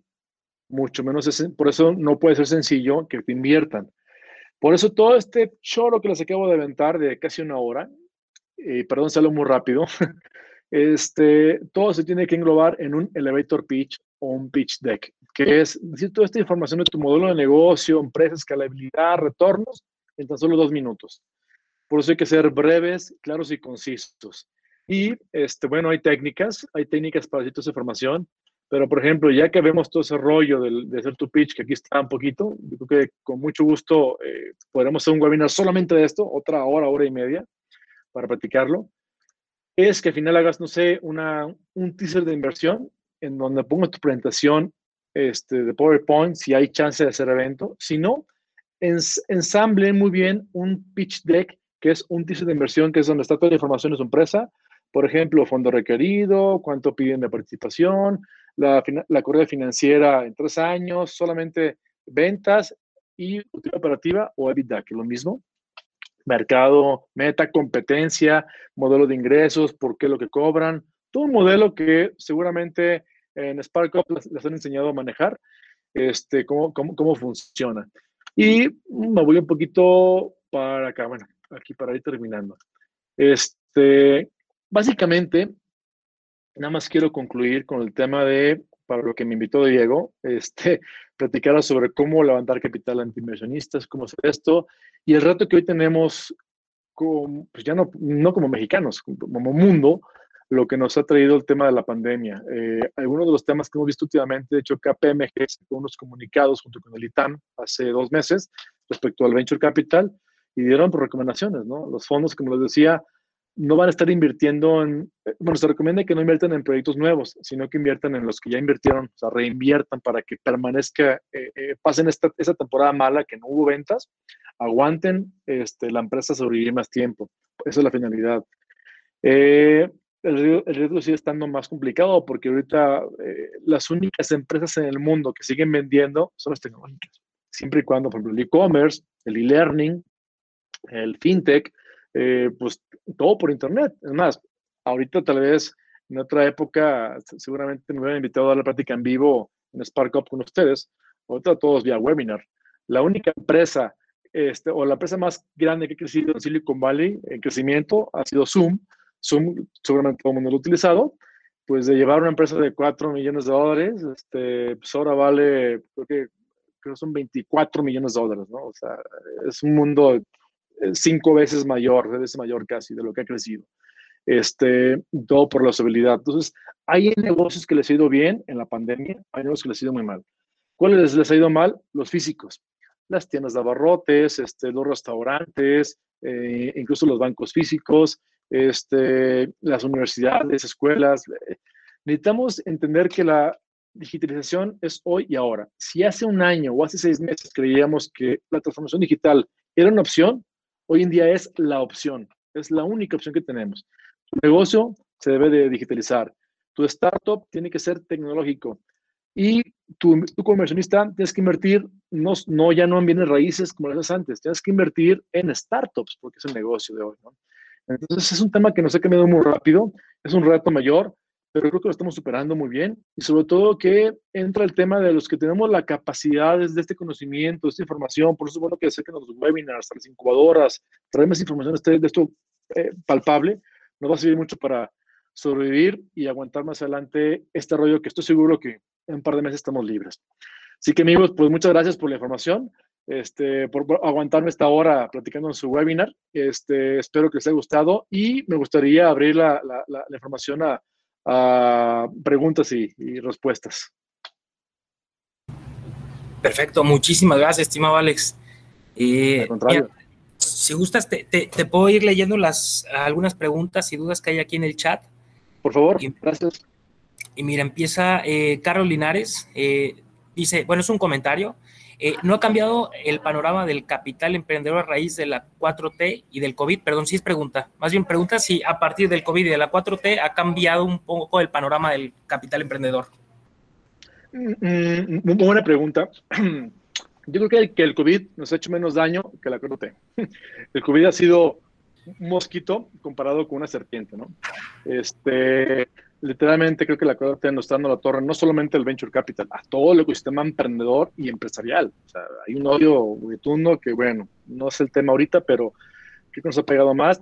Mucho menos, es, por eso no puede ser sencillo que te inviertan. Por eso todo este choro que les acabo de aventar de casi una hora, eh, perdón, salió muy rápido, este, todo se tiene que englobar en un elevator pitch o un pitch deck, que es decir toda esta información de tu modelo de negocio, empresa, escalabilidad, retornos, en tan solo dos minutos. Por eso hay que ser breves, claros y concisos. Y, este, bueno, hay técnicas, hay técnicas para decir toda esa información. Pero, por ejemplo, ya que vemos todo ese rollo de, de hacer tu pitch, que aquí está un poquito, yo creo que con mucho gusto eh, podremos hacer un webinar solamente de esto, otra hora, hora y media, para practicarlo. Es que al final hagas, no sé, una, un teaser de inversión en donde pongas tu presentación este, de PowerPoint, si hay chance de hacer evento. Si no, ens, ensamble muy bien un pitch deck, que es un teaser de inversión, que es donde está toda la información de su empresa. Por ejemplo, fondo requerido, cuánto piden de participación, la, la corrida financiera en tres años, solamente ventas y utilidad operativa o EBITDA, que es lo mismo. Mercado, meta, competencia, modelo de ingresos, por qué lo que cobran. Todo un modelo que seguramente en SparkUp les, han enseñado a manejar, este, cómo, cómo, cómo funciona. Y me voy un poquito para acá, bueno, aquí para ir terminando. Este, básicamente, nada más quiero concluir con el tema de, para lo que me invitó Diego, este, platicar sobre cómo levantar capital ante inversionistas, cómo hacer esto, y el reto que hoy tenemos, como, pues ya no, no como mexicanos, como mundo, lo que nos ha traído el tema de la pandemia. Eh, algunos de los temas que hemos visto últimamente, de hecho, KPMG sacó unos comunicados junto con el ITAM hace dos meses respecto al Venture Capital y dieron recomendaciones, ¿no? Los fondos, como les decía, no van a estar invirtiendo en, eh, bueno, se recomienda que no inviertan en proyectos nuevos, sino que inviertan en los que ya invirtieron, o sea, reinviertan para que permanezca, eh, eh, pasen esta, esa temporada mala que no hubo ventas, aguanten este, la empresa sobrevivir más tiempo. Esa es la finalidad. el, riesgo sigue estando más complicado porque ahorita las únicas empresas en el mundo que siguen vendiendo son las tecnológicas. Siempre y cuando, por ejemplo, el e-commerce, el e-learning, el fintech, eh, pues todo por internet. Es más, ahorita tal vez en otra época seguramente me hubieran invitado a dar la práctica en vivo en SparkUp con ustedes. Ahorita todos vía webinar. La única empresa este, o la empresa más grande que ha crecido en Silicon Valley en crecimiento ha sido Zoom. Zoom, seguramente todo el mundo lo ha utilizado. Pues de llevar una empresa de 4 millones de dólares, este, pues ahora vale, creo que, creo que son 24 millones de dólares, ¿no? O sea, es un mundo cinco veces mayor, de veces mayor casi de lo que ha crecido. Este, todo por la usabilidad. Entonces, hay negocios que les ha ido bien en la pandemia, hay negocios que les ha ido muy mal. ¿Cuáles les ha ido mal? Los físicos. Las tiendas de abarrotes, este, los restaurantes, eh, incluso los bancos físicos, este, las universidades, escuelas. Necesitamos entender que la digitalización es hoy y ahora. Si hace un año o hace seis meses creíamos que la transformación digital era una opción, hoy en día es la opción, es la única opción que tenemos. Tu negocio se debe de digitalizar. Tu startup tiene que ser tecnológico. Y tú, como inversionista tienes que invertir, no, no, ya no en bienes raíces como lo hacías antes, tienes que invertir en startups porque es el negocio de hoy. ¿no? Entonces es un tema que nos ha cambiado muy rápido, es un reto mayor, pero creo que lo estamos superando muy bien y sobre todo que entra el tema de los que tenemos la capacidad de este conocimiento, de esta información, por eso es bueno que acerquen los webinars, las incubadoras, traemos información de esto eh, palpable, nos va a servir mucho para sobrevivir y aguantar más adelante este rollo que estoy seguro que en un par de meses estamos libres. Así que amigos, pues muchas gracias por la información, este, por aguantarme esta hora platicando en su webinar. Este, espero que les haya gustado y me gustaría abrir la, la, información a, a preguntas y, y, respuestas. Perfecto, muchísimas gracias, estimado Alex. Eh, Al si gustas, te, te, te, puedo ir leyendo las, algunas preguntas y dudas que hay aquí en el chat. Por favor, gracias. Y mira, empieza eh, Carlos Linares, eh, dice, bueno, es un comentario, eh, no ha cambiado el panorama del capital emprendedor a raíz de la 4T y del COVID, perdón, sí es pregunta, más bien pregunta si a partir del COVID y de la 4T ha cambiado un poco el panorama del capital emprendedor. Mm, muy buena pregunta. Yo creo que, que el COVID nos ha hecho menos daño que la 4T. El COVID ha sido un mosquito comparado con una serpiente, ¿no? Este, literalmente creo que la cosa nos está dando la torre, no solamente el venture capital, a todo el ecosistema emprendedor y empresarial. O sea, hay un odio rotundo que, bueno, no es el tema ahorita, pero creo que nos ha pegado más.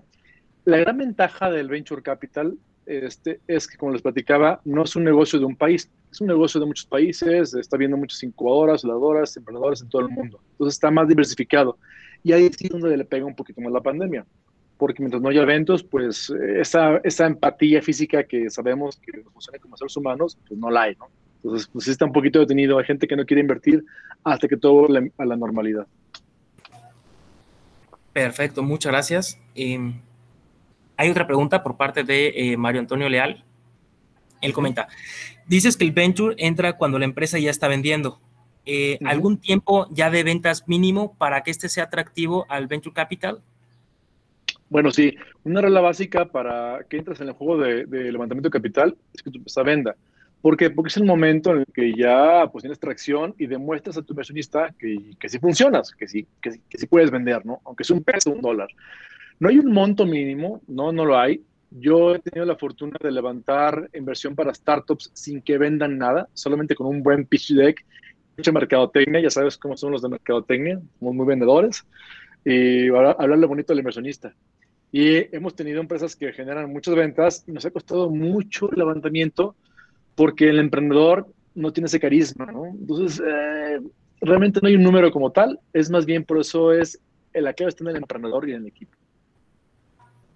La gran ventaja del venture capital este, es que, como les platicaba, no es un negocio de un país, es un negocio de muchos países, está viendo muchas incubadoras, lavadoras, emprendedores en todo el mundo. Entonces está más diversificado. Y ahí sí es donde le pega un poquito más la pandemia porque mientras no haya eventos, pues esa, esa empatía física que sabemos que funciona como seres humanos, pues no la hay, ¿no? Entonces, pues sí está un poquito detenido. Hay gente que no quiere invertir hasta que todo a la normalidad. Perfecto, muchas gracias. Eh, hay otra pregunta por parte de eh, Mario Antonio Leal. Él comenta, dices que el venture entra cuando la empresa ya está vendiendo. Eh, ¿Algún tiempo ya de ventas mínimo para que este sea atractivo al venture capital? Bueno, sí, una regla básica para que entres en el juego de, levantamiento de capital es que tu empresa venda. ¿Por qué? Porque es el momento en el que ya pues, tienes tracción y demuestras a tu inversionista que, que sí funcionas, que sí, que, que puedes vender, ¿no? Aunque es un peso, un dólar. No hay un monto mínimo, no, no lo hay. Yo he tenido la fortuna de levantar inversión para startups sin que vendan nada, solamente con un buen pitch deck, mucha mercadotecnia, ya sabes cómo son los de mercadotecnia, somos muy vendedores, y hablarle bonito al inversionista. Y hemos tenido empresas que generan muchas ventas y nos ha costado mucho el levantamiento porque el emprendedor no tiene ese carisma. Entonces, eh, realmente no hay un número como tal, es más bien por eso es la clave está en el emprendedor y en el equipo.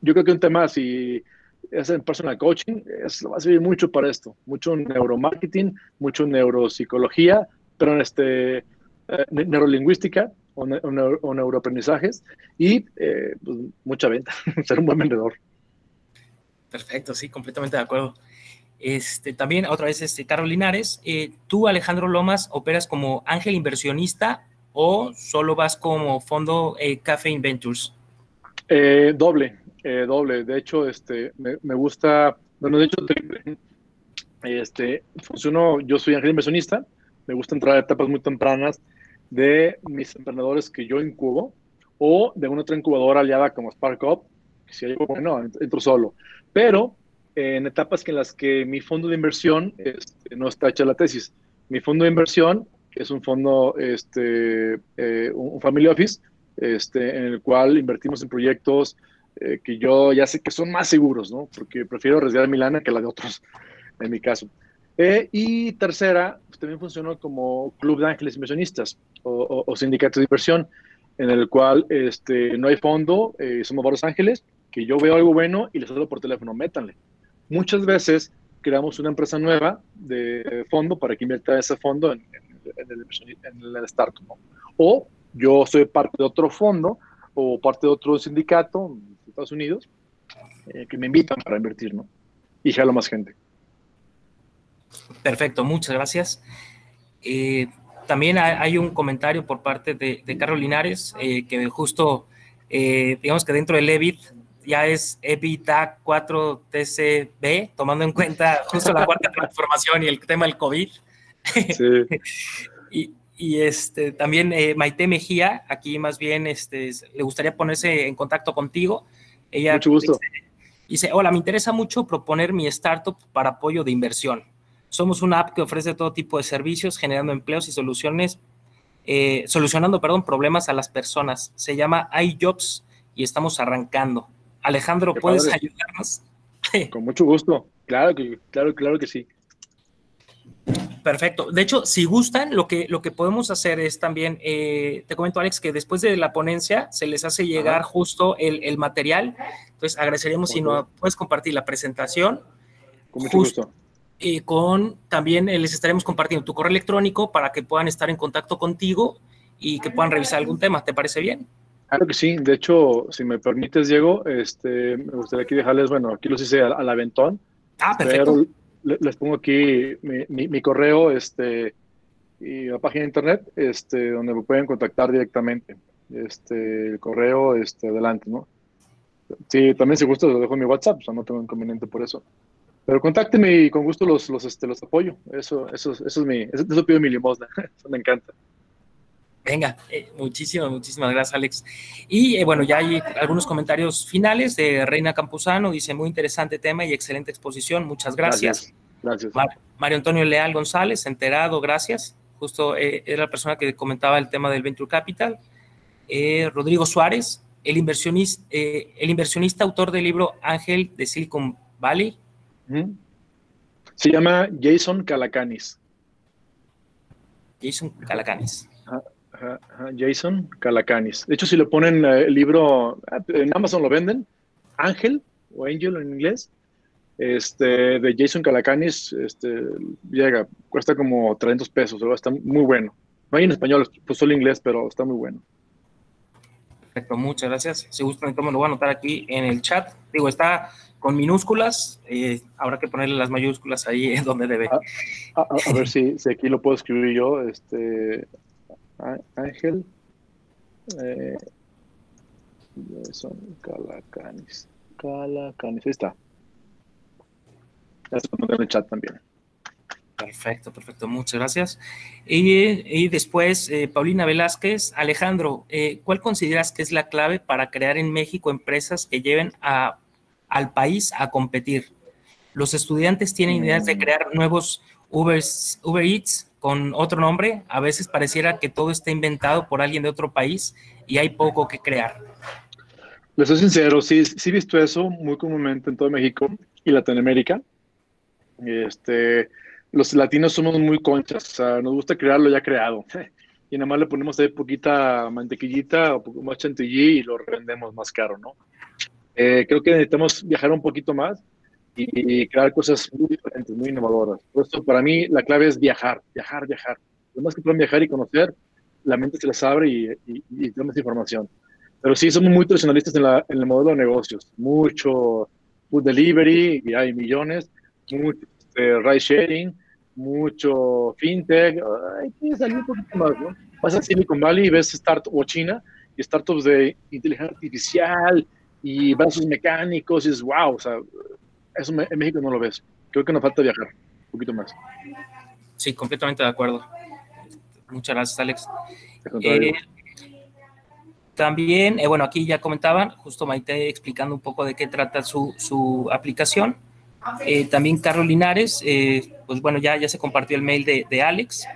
Yo creo que un tema, si es en personal coaching, es, va a servir mucho para esto, mucho neuromarketing, mucho neuropsicología, pero en este, eh, neurolingüística, o, neuroaprendizajes y eh, pues, mucha venta, ser un buen vendedor. Perfecto, sí, completamente de acuerdo. Este, también, otra vez, este, Carlos Linares, eh, ¿tú, Alejandro Lomas, operas como ángel inversionista o solo vas como fondo eh, Cafe Inventures? doble, doble. De hecho, este, me, gusta, bueno, de hecho, este, funciono, yo soy ángel inversionista, me gusta entrar a etapas muy tempranas de mis emprendedores que yo incubo o de una otra incubadora aliada como SparkUp, que si hay bueno, entro solo. Pero en etapas en las que mi fondo de inversión este, no está hecha la tesis. Mi fondo de inversión, es un fondo, este, eh, un family office, este, en el cual invertimos en proyectos eh, que yo ya sé que son más seguros, ¿no? Porque prefiero arriesgar mi lana que la de otros, en mi caso. Eh, y tercera, pues, también funcionó como club de ángeles inversionistas o, sindicato de inversión, en el cual este, no hay fondo, eh, somos varios ángeles, que yo veo algo bueno y les hablo por teléfono, métanle. Muchas veces creamos una empresa nueva de fondo para que invierta ese fondo en, el, startup. O yo soy parte de otro fondo o parte de otro sindicato en Estados Unidos eh, que me invitan para invertir, ¿no? Y jalo más gente. Perfecto, muchas gracias. Eh, también hay un comentario por parte de, Carlos Linares, eh, que justo, digamos que dentro del EBIT ya es EBITDA 4TCB, tomando en cuenta justo la cuarta transformación y el tema del COVID. Sí. y, este, también eh, Maite Mejía, aquí más bien este, le gustaría ponerse en contacto contigo. Ella Mucho gusto. Dice, hola, me interesa mucho proponer mi startup para apoyo de inversión. Somos una app que ofrece todo tipo de servicios, generando empleos y soluciones, eh, solucionando, perdón, problemas a las personas. Se llama iJobs y estamos arrancando. Alejandro, ¿puedes ayudarnos? Con mucho gusto. Claro que, claro, claro que sí. Perfecto. De hecho, si gustan, lo que, lo que podemos hacer es también, eh, te comento, Alex, que después de la ponencia se les hace llegar justo el, material. Entonces, agradeceríamos si nos puedes compartir la presentación. Con mucho gusto. Y con también eh, les estaremos compartiendo tu correo electrónico para que puedan estar en contacto contigo y que puedan revisar algún tema. ¿Te parece bien? Claro que sí. De hecho, si me permites, Diego, este, me gustaría aquí dejarles, bueno, aquí los hice al, aventón. Ah, perfecto. Pero les pongo aquí mi, correo este, y la página de internet este, donde me pueden contactar directamente. Este, el correo, este, adelante, ¿no? Sí, también si gusta, lo dejo en mi WhatsApp, o sea, no tengo inconveniente por eso. Pero contáctenme y con gusto los, los, este, los apoyo. Eso, eso, eso es mi, eso, eso pido mi limosna. eso me encanta. Venga, eh, muchísimas, muchísimas gracias, Alex. Y eh, bueno, ya hay algunos comentarios finales de Reina Campuzano. Dice, muy interesante tema y excelente exposición. Muchas gracias. Gracias. Mario Antonio Leal González, enterado, gracias. Justo eh, era la persona que comentaba el tema del Venture Capital. Rodrigo Suárez, el inversionista, el inversionista autor del libro Ángel de Silicon Valley. Se llama Jason Calacanis. Jason Calacanis. Jason Calacanis. De hecho, si lo ponen eh, el libro, ah, en Amazon lo venden, Ángel o Angel en inglés, este, de Jason Calacanis, este, llega, cuesta como 300 pesos, está muy bueno. No hay en español, pues solo inglés, pero está muy bueno. Perfecto, muchas gracias. Si gustan, me lo voy a anotar aquí en el chat. Digo, está con minúsculas, eh, habrá que ponerle las mayúsculas ahí donde debe. A, a ver si, si, aquí lo puedo escribir yo. Este, Ángel eh, son Calacanis. Calacanis, ahí está. Eso en el chat también. Perfecto, perfecto, muchas gracias. Y, después, eh, Paulina Velázquez, Alejandro, eh, ¿cuál consideras que es la clave para crear en México empresas que lleven a, al país a competir? Los estudiantes tienen ideas de mm. crear nuevos Uber Eats, con otro nombre, a veces pareciera que todo está inventado por alguien de otro país y hay poco que crear. Les soy sincero, sí, sí he visto eso muy comúnmente en todo México y Latinoamérica. Este, los latinos somos muy conchas, o sea, nos gusta crearlo ya creado. Y nada más le ponemos ahí poquita mantequillita o poco más chantilly y lo revendemos más caro, ¿no? Eh, creo que necesitamos viajar un poquito más y, crear cosas muy diferentes, muy innovadoras. Por eso, para mí, la clave es viajar, viajar, viajar. Lo más que puedan viajar y conocer, la mente se les abre y, y, y tenemos información. Pero sí, somos muy tradicionalistas en, la, en el modelo de negocios. Mucho food delivery, y hay millones, mucho este, ride sharing, mucho fintech. Hay que salir un poquito más, ¿no? Vas a Silicon Valley y ves startups, o China, y startups de inteligencia artificial y brazos mecánicos, y es wow, o sea, eso en México no lo ves. Creo que nos falta viajar un poquito más. Sí, completamente de acuerdo. Muchas gracias, Alex. Eh, también, eh, bueno, aquí ya comentaban, justo Maite explicando un poco de qué trata su, su aplicación. Eh, también Carlos Linares, pues bueno, ya, ya se compartió el mail de, de Alex.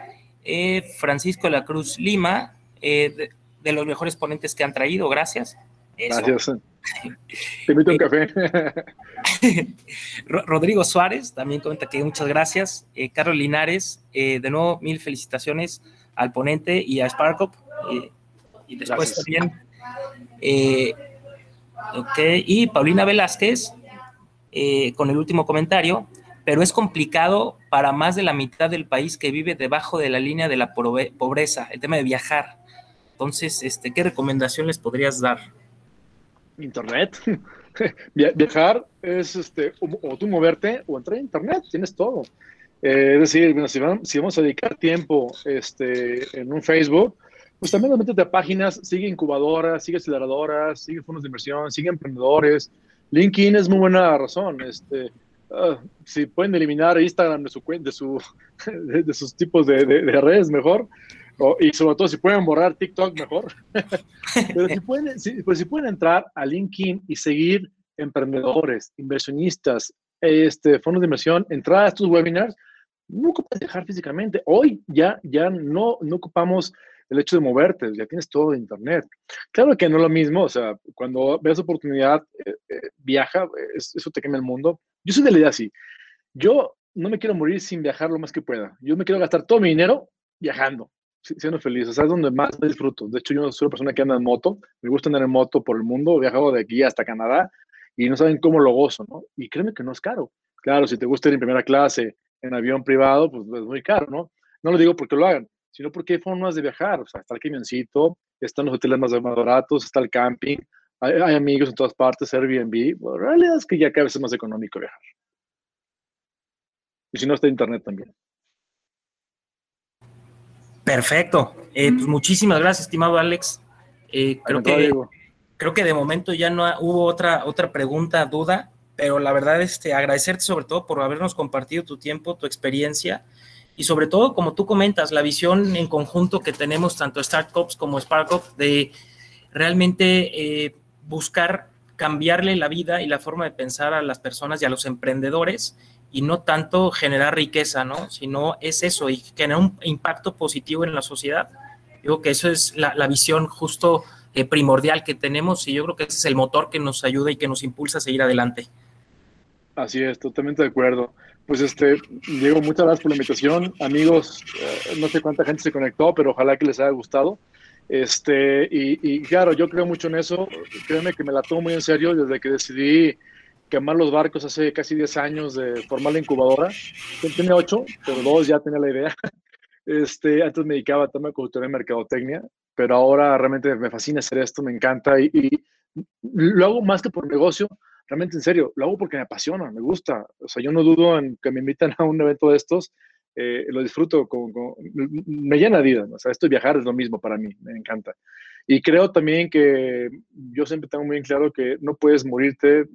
Francisco de la Cruz Lima, de los mejores ponentes que han traído, gracias. Gracias. Te invito a un café. Rodrigo Suárez también comenta que muchas gracias. Eh, Carlos Linares, eh, de nuevo, mil felicitaciones al ponente y a Sparkop. Eh, y después también. ok, y Paulina Velázquez, con el último comentario, pero es complicado para más de la mitad del país que vive debajo de la línea de la pobreza, el tema de viajar. Entonces, este, ¿qué recomendación les podrías dar? Internet. Viajar es, este, o, tú moverte o entrar a Internet, tienes todo. Eh, es decir, si, vamos, a dedicar tiempo este, en un Facebook, pues también métete a páginas, sigue incubadoras, sigue aceleradoras, sigue fondos de inversión, sigue emprendedores. LinkedIn es muy buena razón. Este, ah, si pueden eliminar Instagram de, su, de, su, de, sus tipos de redes, mejor y sobre todo si pueden borrar TikTok mejor. Pero si pueden, pues si pueden entrar a LinkedIn y seguir emprendedores, inversionistas, este, fondos de inversión, entrar a estos webinars, no ocupas dejar físicamente. Hoy ya, ya no, no ocupamos el hecho de moverte, ya tienes todo de internet. Claro que no es lo mismo, o sea, cuando ves oportunidad, eh, eh, viaja, eso te quema el mundo. Yo soy de la idea así. Yo no me quiero morir sin viajar lo más que pueda. Yo me quiero gastar todo mi dinero viajando siendo feliz, o sea, es donde más disfruto. De hecho, yo soy una persona que anda en moto, me gusta andar en moto por el mundo, he viajado de aquí hasta Canadá y no saben cómo lo gozo, ¿no? Y créeme que no es caro. Claro, si te gusta ir en primera clase, en avión privado, pues es muy caro, ¿no? No lo digo porque lo hagan, sino porque hay formas de viajar, o sea, está el camioncito, están los hoteles más, baratos, está el camping, hay, amigos en todas partes, Airbnb, bueno, la realidad es que ya cada vez es más económico viajar. Y si no, está internet también. Perfecto. Eh, pues muchísimas gracias, estimado Alex. Eh, creo, que, creo que de momento ya no hubo otra, otra pregunta, duda, pero la verdad, este, agradecerte sobre todo por habernos compartido tu tiempo, tu experiencia y sobre todo, como tú comentas, la visión en conjunto que tenemos tanto Startups como SparkUp de realmente eh, buscar cambiarle la vida y la forma de pensar a las personas y a los emprendedores y no tanto generar riqueza, ¿no? Sino es eso y generar un impacto positivo en la sociedad. Digo que eso es la, visión justo eh, primordial que tenemos y yo creo que ese es el motor que nos ayuda y que nos impulsa a seguir adelante. Así es, totalmente de acuerdo. Pues este, Diego, muchas gracias por la invitación. Amigos, eh, no sé cuánta gente se conectó, pero ojalá que les haya gustado. Este, y, y, claro, yo creo mucho en eso. Créeme que me la tomo muy en serio desde que decidí quemar los barcos hace casi 10 años de formar la incubadora. Tenía 8, pero dos ya tenía la idea. Este, antes me dedicaba a tema cultura y mercadotecnia, pero ahora realmente me fascina hacer esto, me encanta y, y, lo hago más que por negocio, realmente en serio, lo hago porque me apasiona, me gusta. O sea, yo no dudo en que me invitan a un evento de estos, eh, lo disfruto, con, me llena de vida. O sea, esto de viajar es lo mismo para mí, me encanta. Y creo también que yo siempre tengo muy claro que no puedes morirte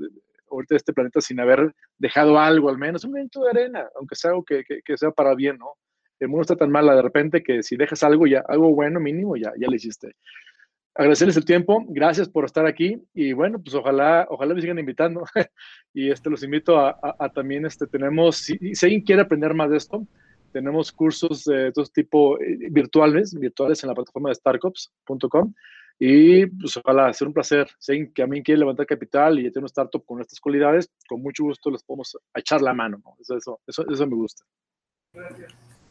ahorita de este planeta sin haber dejado algo al menos, un momento de arena, aunque sea algo que, que, sea para bien, ¿no? El mundo está tan mal de repente que si dejas algo ya, algo bueno mínimo, ya, ya lo hiciste. Agradecerles el tiempo, gracias por estar aquí y bueno, pues ojalá, ojalá me sigan invitando y este, los invito a, a, también, este, tenemos, si, si, alguien quiere aprender más de esto, tenemos cursos de todo tipo eh, virtuales, virtuales en la plataforma de startups.com y pues ojalá, ser un placer. Si que a mí quiere levantar capital y tener una startup con estas cualidades, con mucho gusto les podemos echar la mano. Eso, eso, eso, me gusta.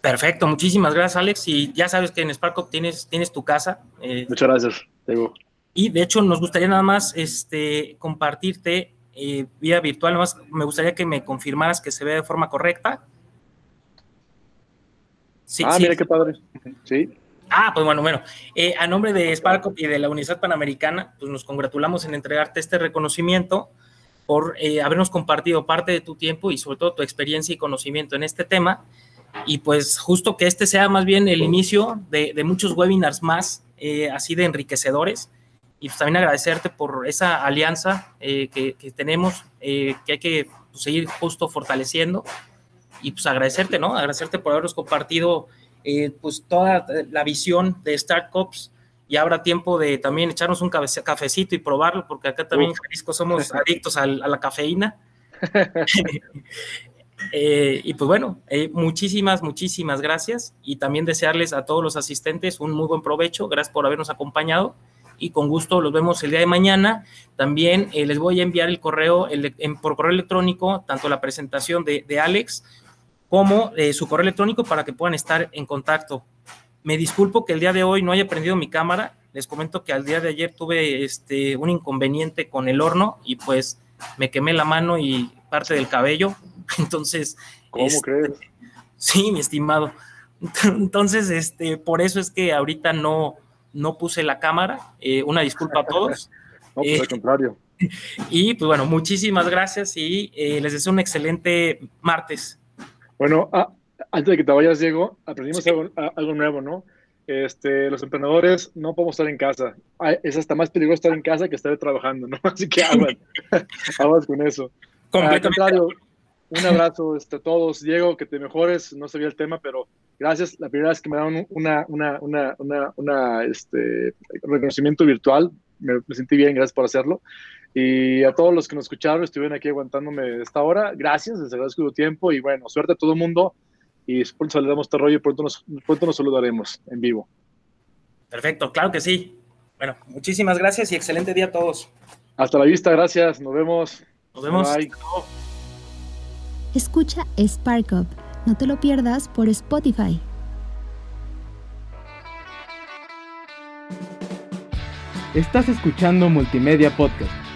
Perfecto, muchísimas gracias Alex. Y ya sabes que en SparkUp tienes, tienes tu casa. Eh, Muchas gracias, Diego. Y de hecho nos gustaría nada más este, compartirte eh, vía virtual. Nada más me gustaría que me confirmaras que se ve de forma correcta. Sí, ah, mira qué padre. Sí. Ah, pues bueno, bueno. Eh, a nombre de Sparkop y de la Universidad Panamericana, pues nos congratulamos en entregarte este reconocimiento por eh, habernos compartido parte de tu tiempo y sobre todo tu experiencia y conocimiento en este tema. Y pues justo que este sea más bien el inicio de, muchos webinars más, eh, así de enriquecedores. Y pues también agradecerte por esa alianza que, tenemos, que hay que pues, seguir justo fortaleciendo. Y pues agradecerte, ¿no? Agradecerte por habernos compartido eh, pues toda la visión de Startups y habrá tiempo de también echarnos un cafecito y probarlo, porque acá también en Jalisco somos adictos a, la cafeína. Eh, y pues bueno, eh, muchísimas, muchísimas gracias y también desearles a todos los asistentes un muy buen provecho. Gracias por habernos acompañado y con gusto los vemos el día de mañana. También eh, les voy a enviar el correo por correo electrónico, tanto la presentación de, de Alex como su correo electrónico para que puedan estar en contacto. Me disculpo que el día de hoy no haya prendido mi cámara. Les comento que al día de ayer tuve este, un inconveniente con el horno y pues me quemé la mano y parte del cabello. Entonces. ¿Cómo este, crees? Sí, mi estimado. Entonces, este, por eso es que ahorita no, no puse la cámara. Eh, una disculpa a todos. no, pues al eh, contrario. Y pues bueno, muchísimas gracias y eh, les deseo un excelente martes. Bueno, ah, antes de que te vayas, Diego, aprendimos algo, algo, nuevo, ¿no? Este, los emprendedores no podemos estar en casa. Es hasta más peligroso estar en casa que estar trabajando, ¿no? Así que aguas, aguas con eso. Completamente. un abrazo este, a todos. Diego, que te mejores. No sabía el tema, pero gracias. La primera vez que me dan una, una, una, una, una este, reconocimiento virtual, me, sentí bien, gracias por hacerlo. Y a todos los que nos escucharon, estuvieron aquí aguantándome esta hora, gracias, les agradezco tu tiempo y bueno, suerte a todo el mundo y pronto saludamos este rollo y pronto nos, pronto nos saludaremos en vivo. Perfecto, claro que sí. Bueno, muchísimas gracias y excelente día a todos. Hasta la vista, gracias, nos vemos. Nos vemos. Bye. Escucha Spark Up, no te lo pierdas por Spotify. Estás escuchando Multimedia Podcast.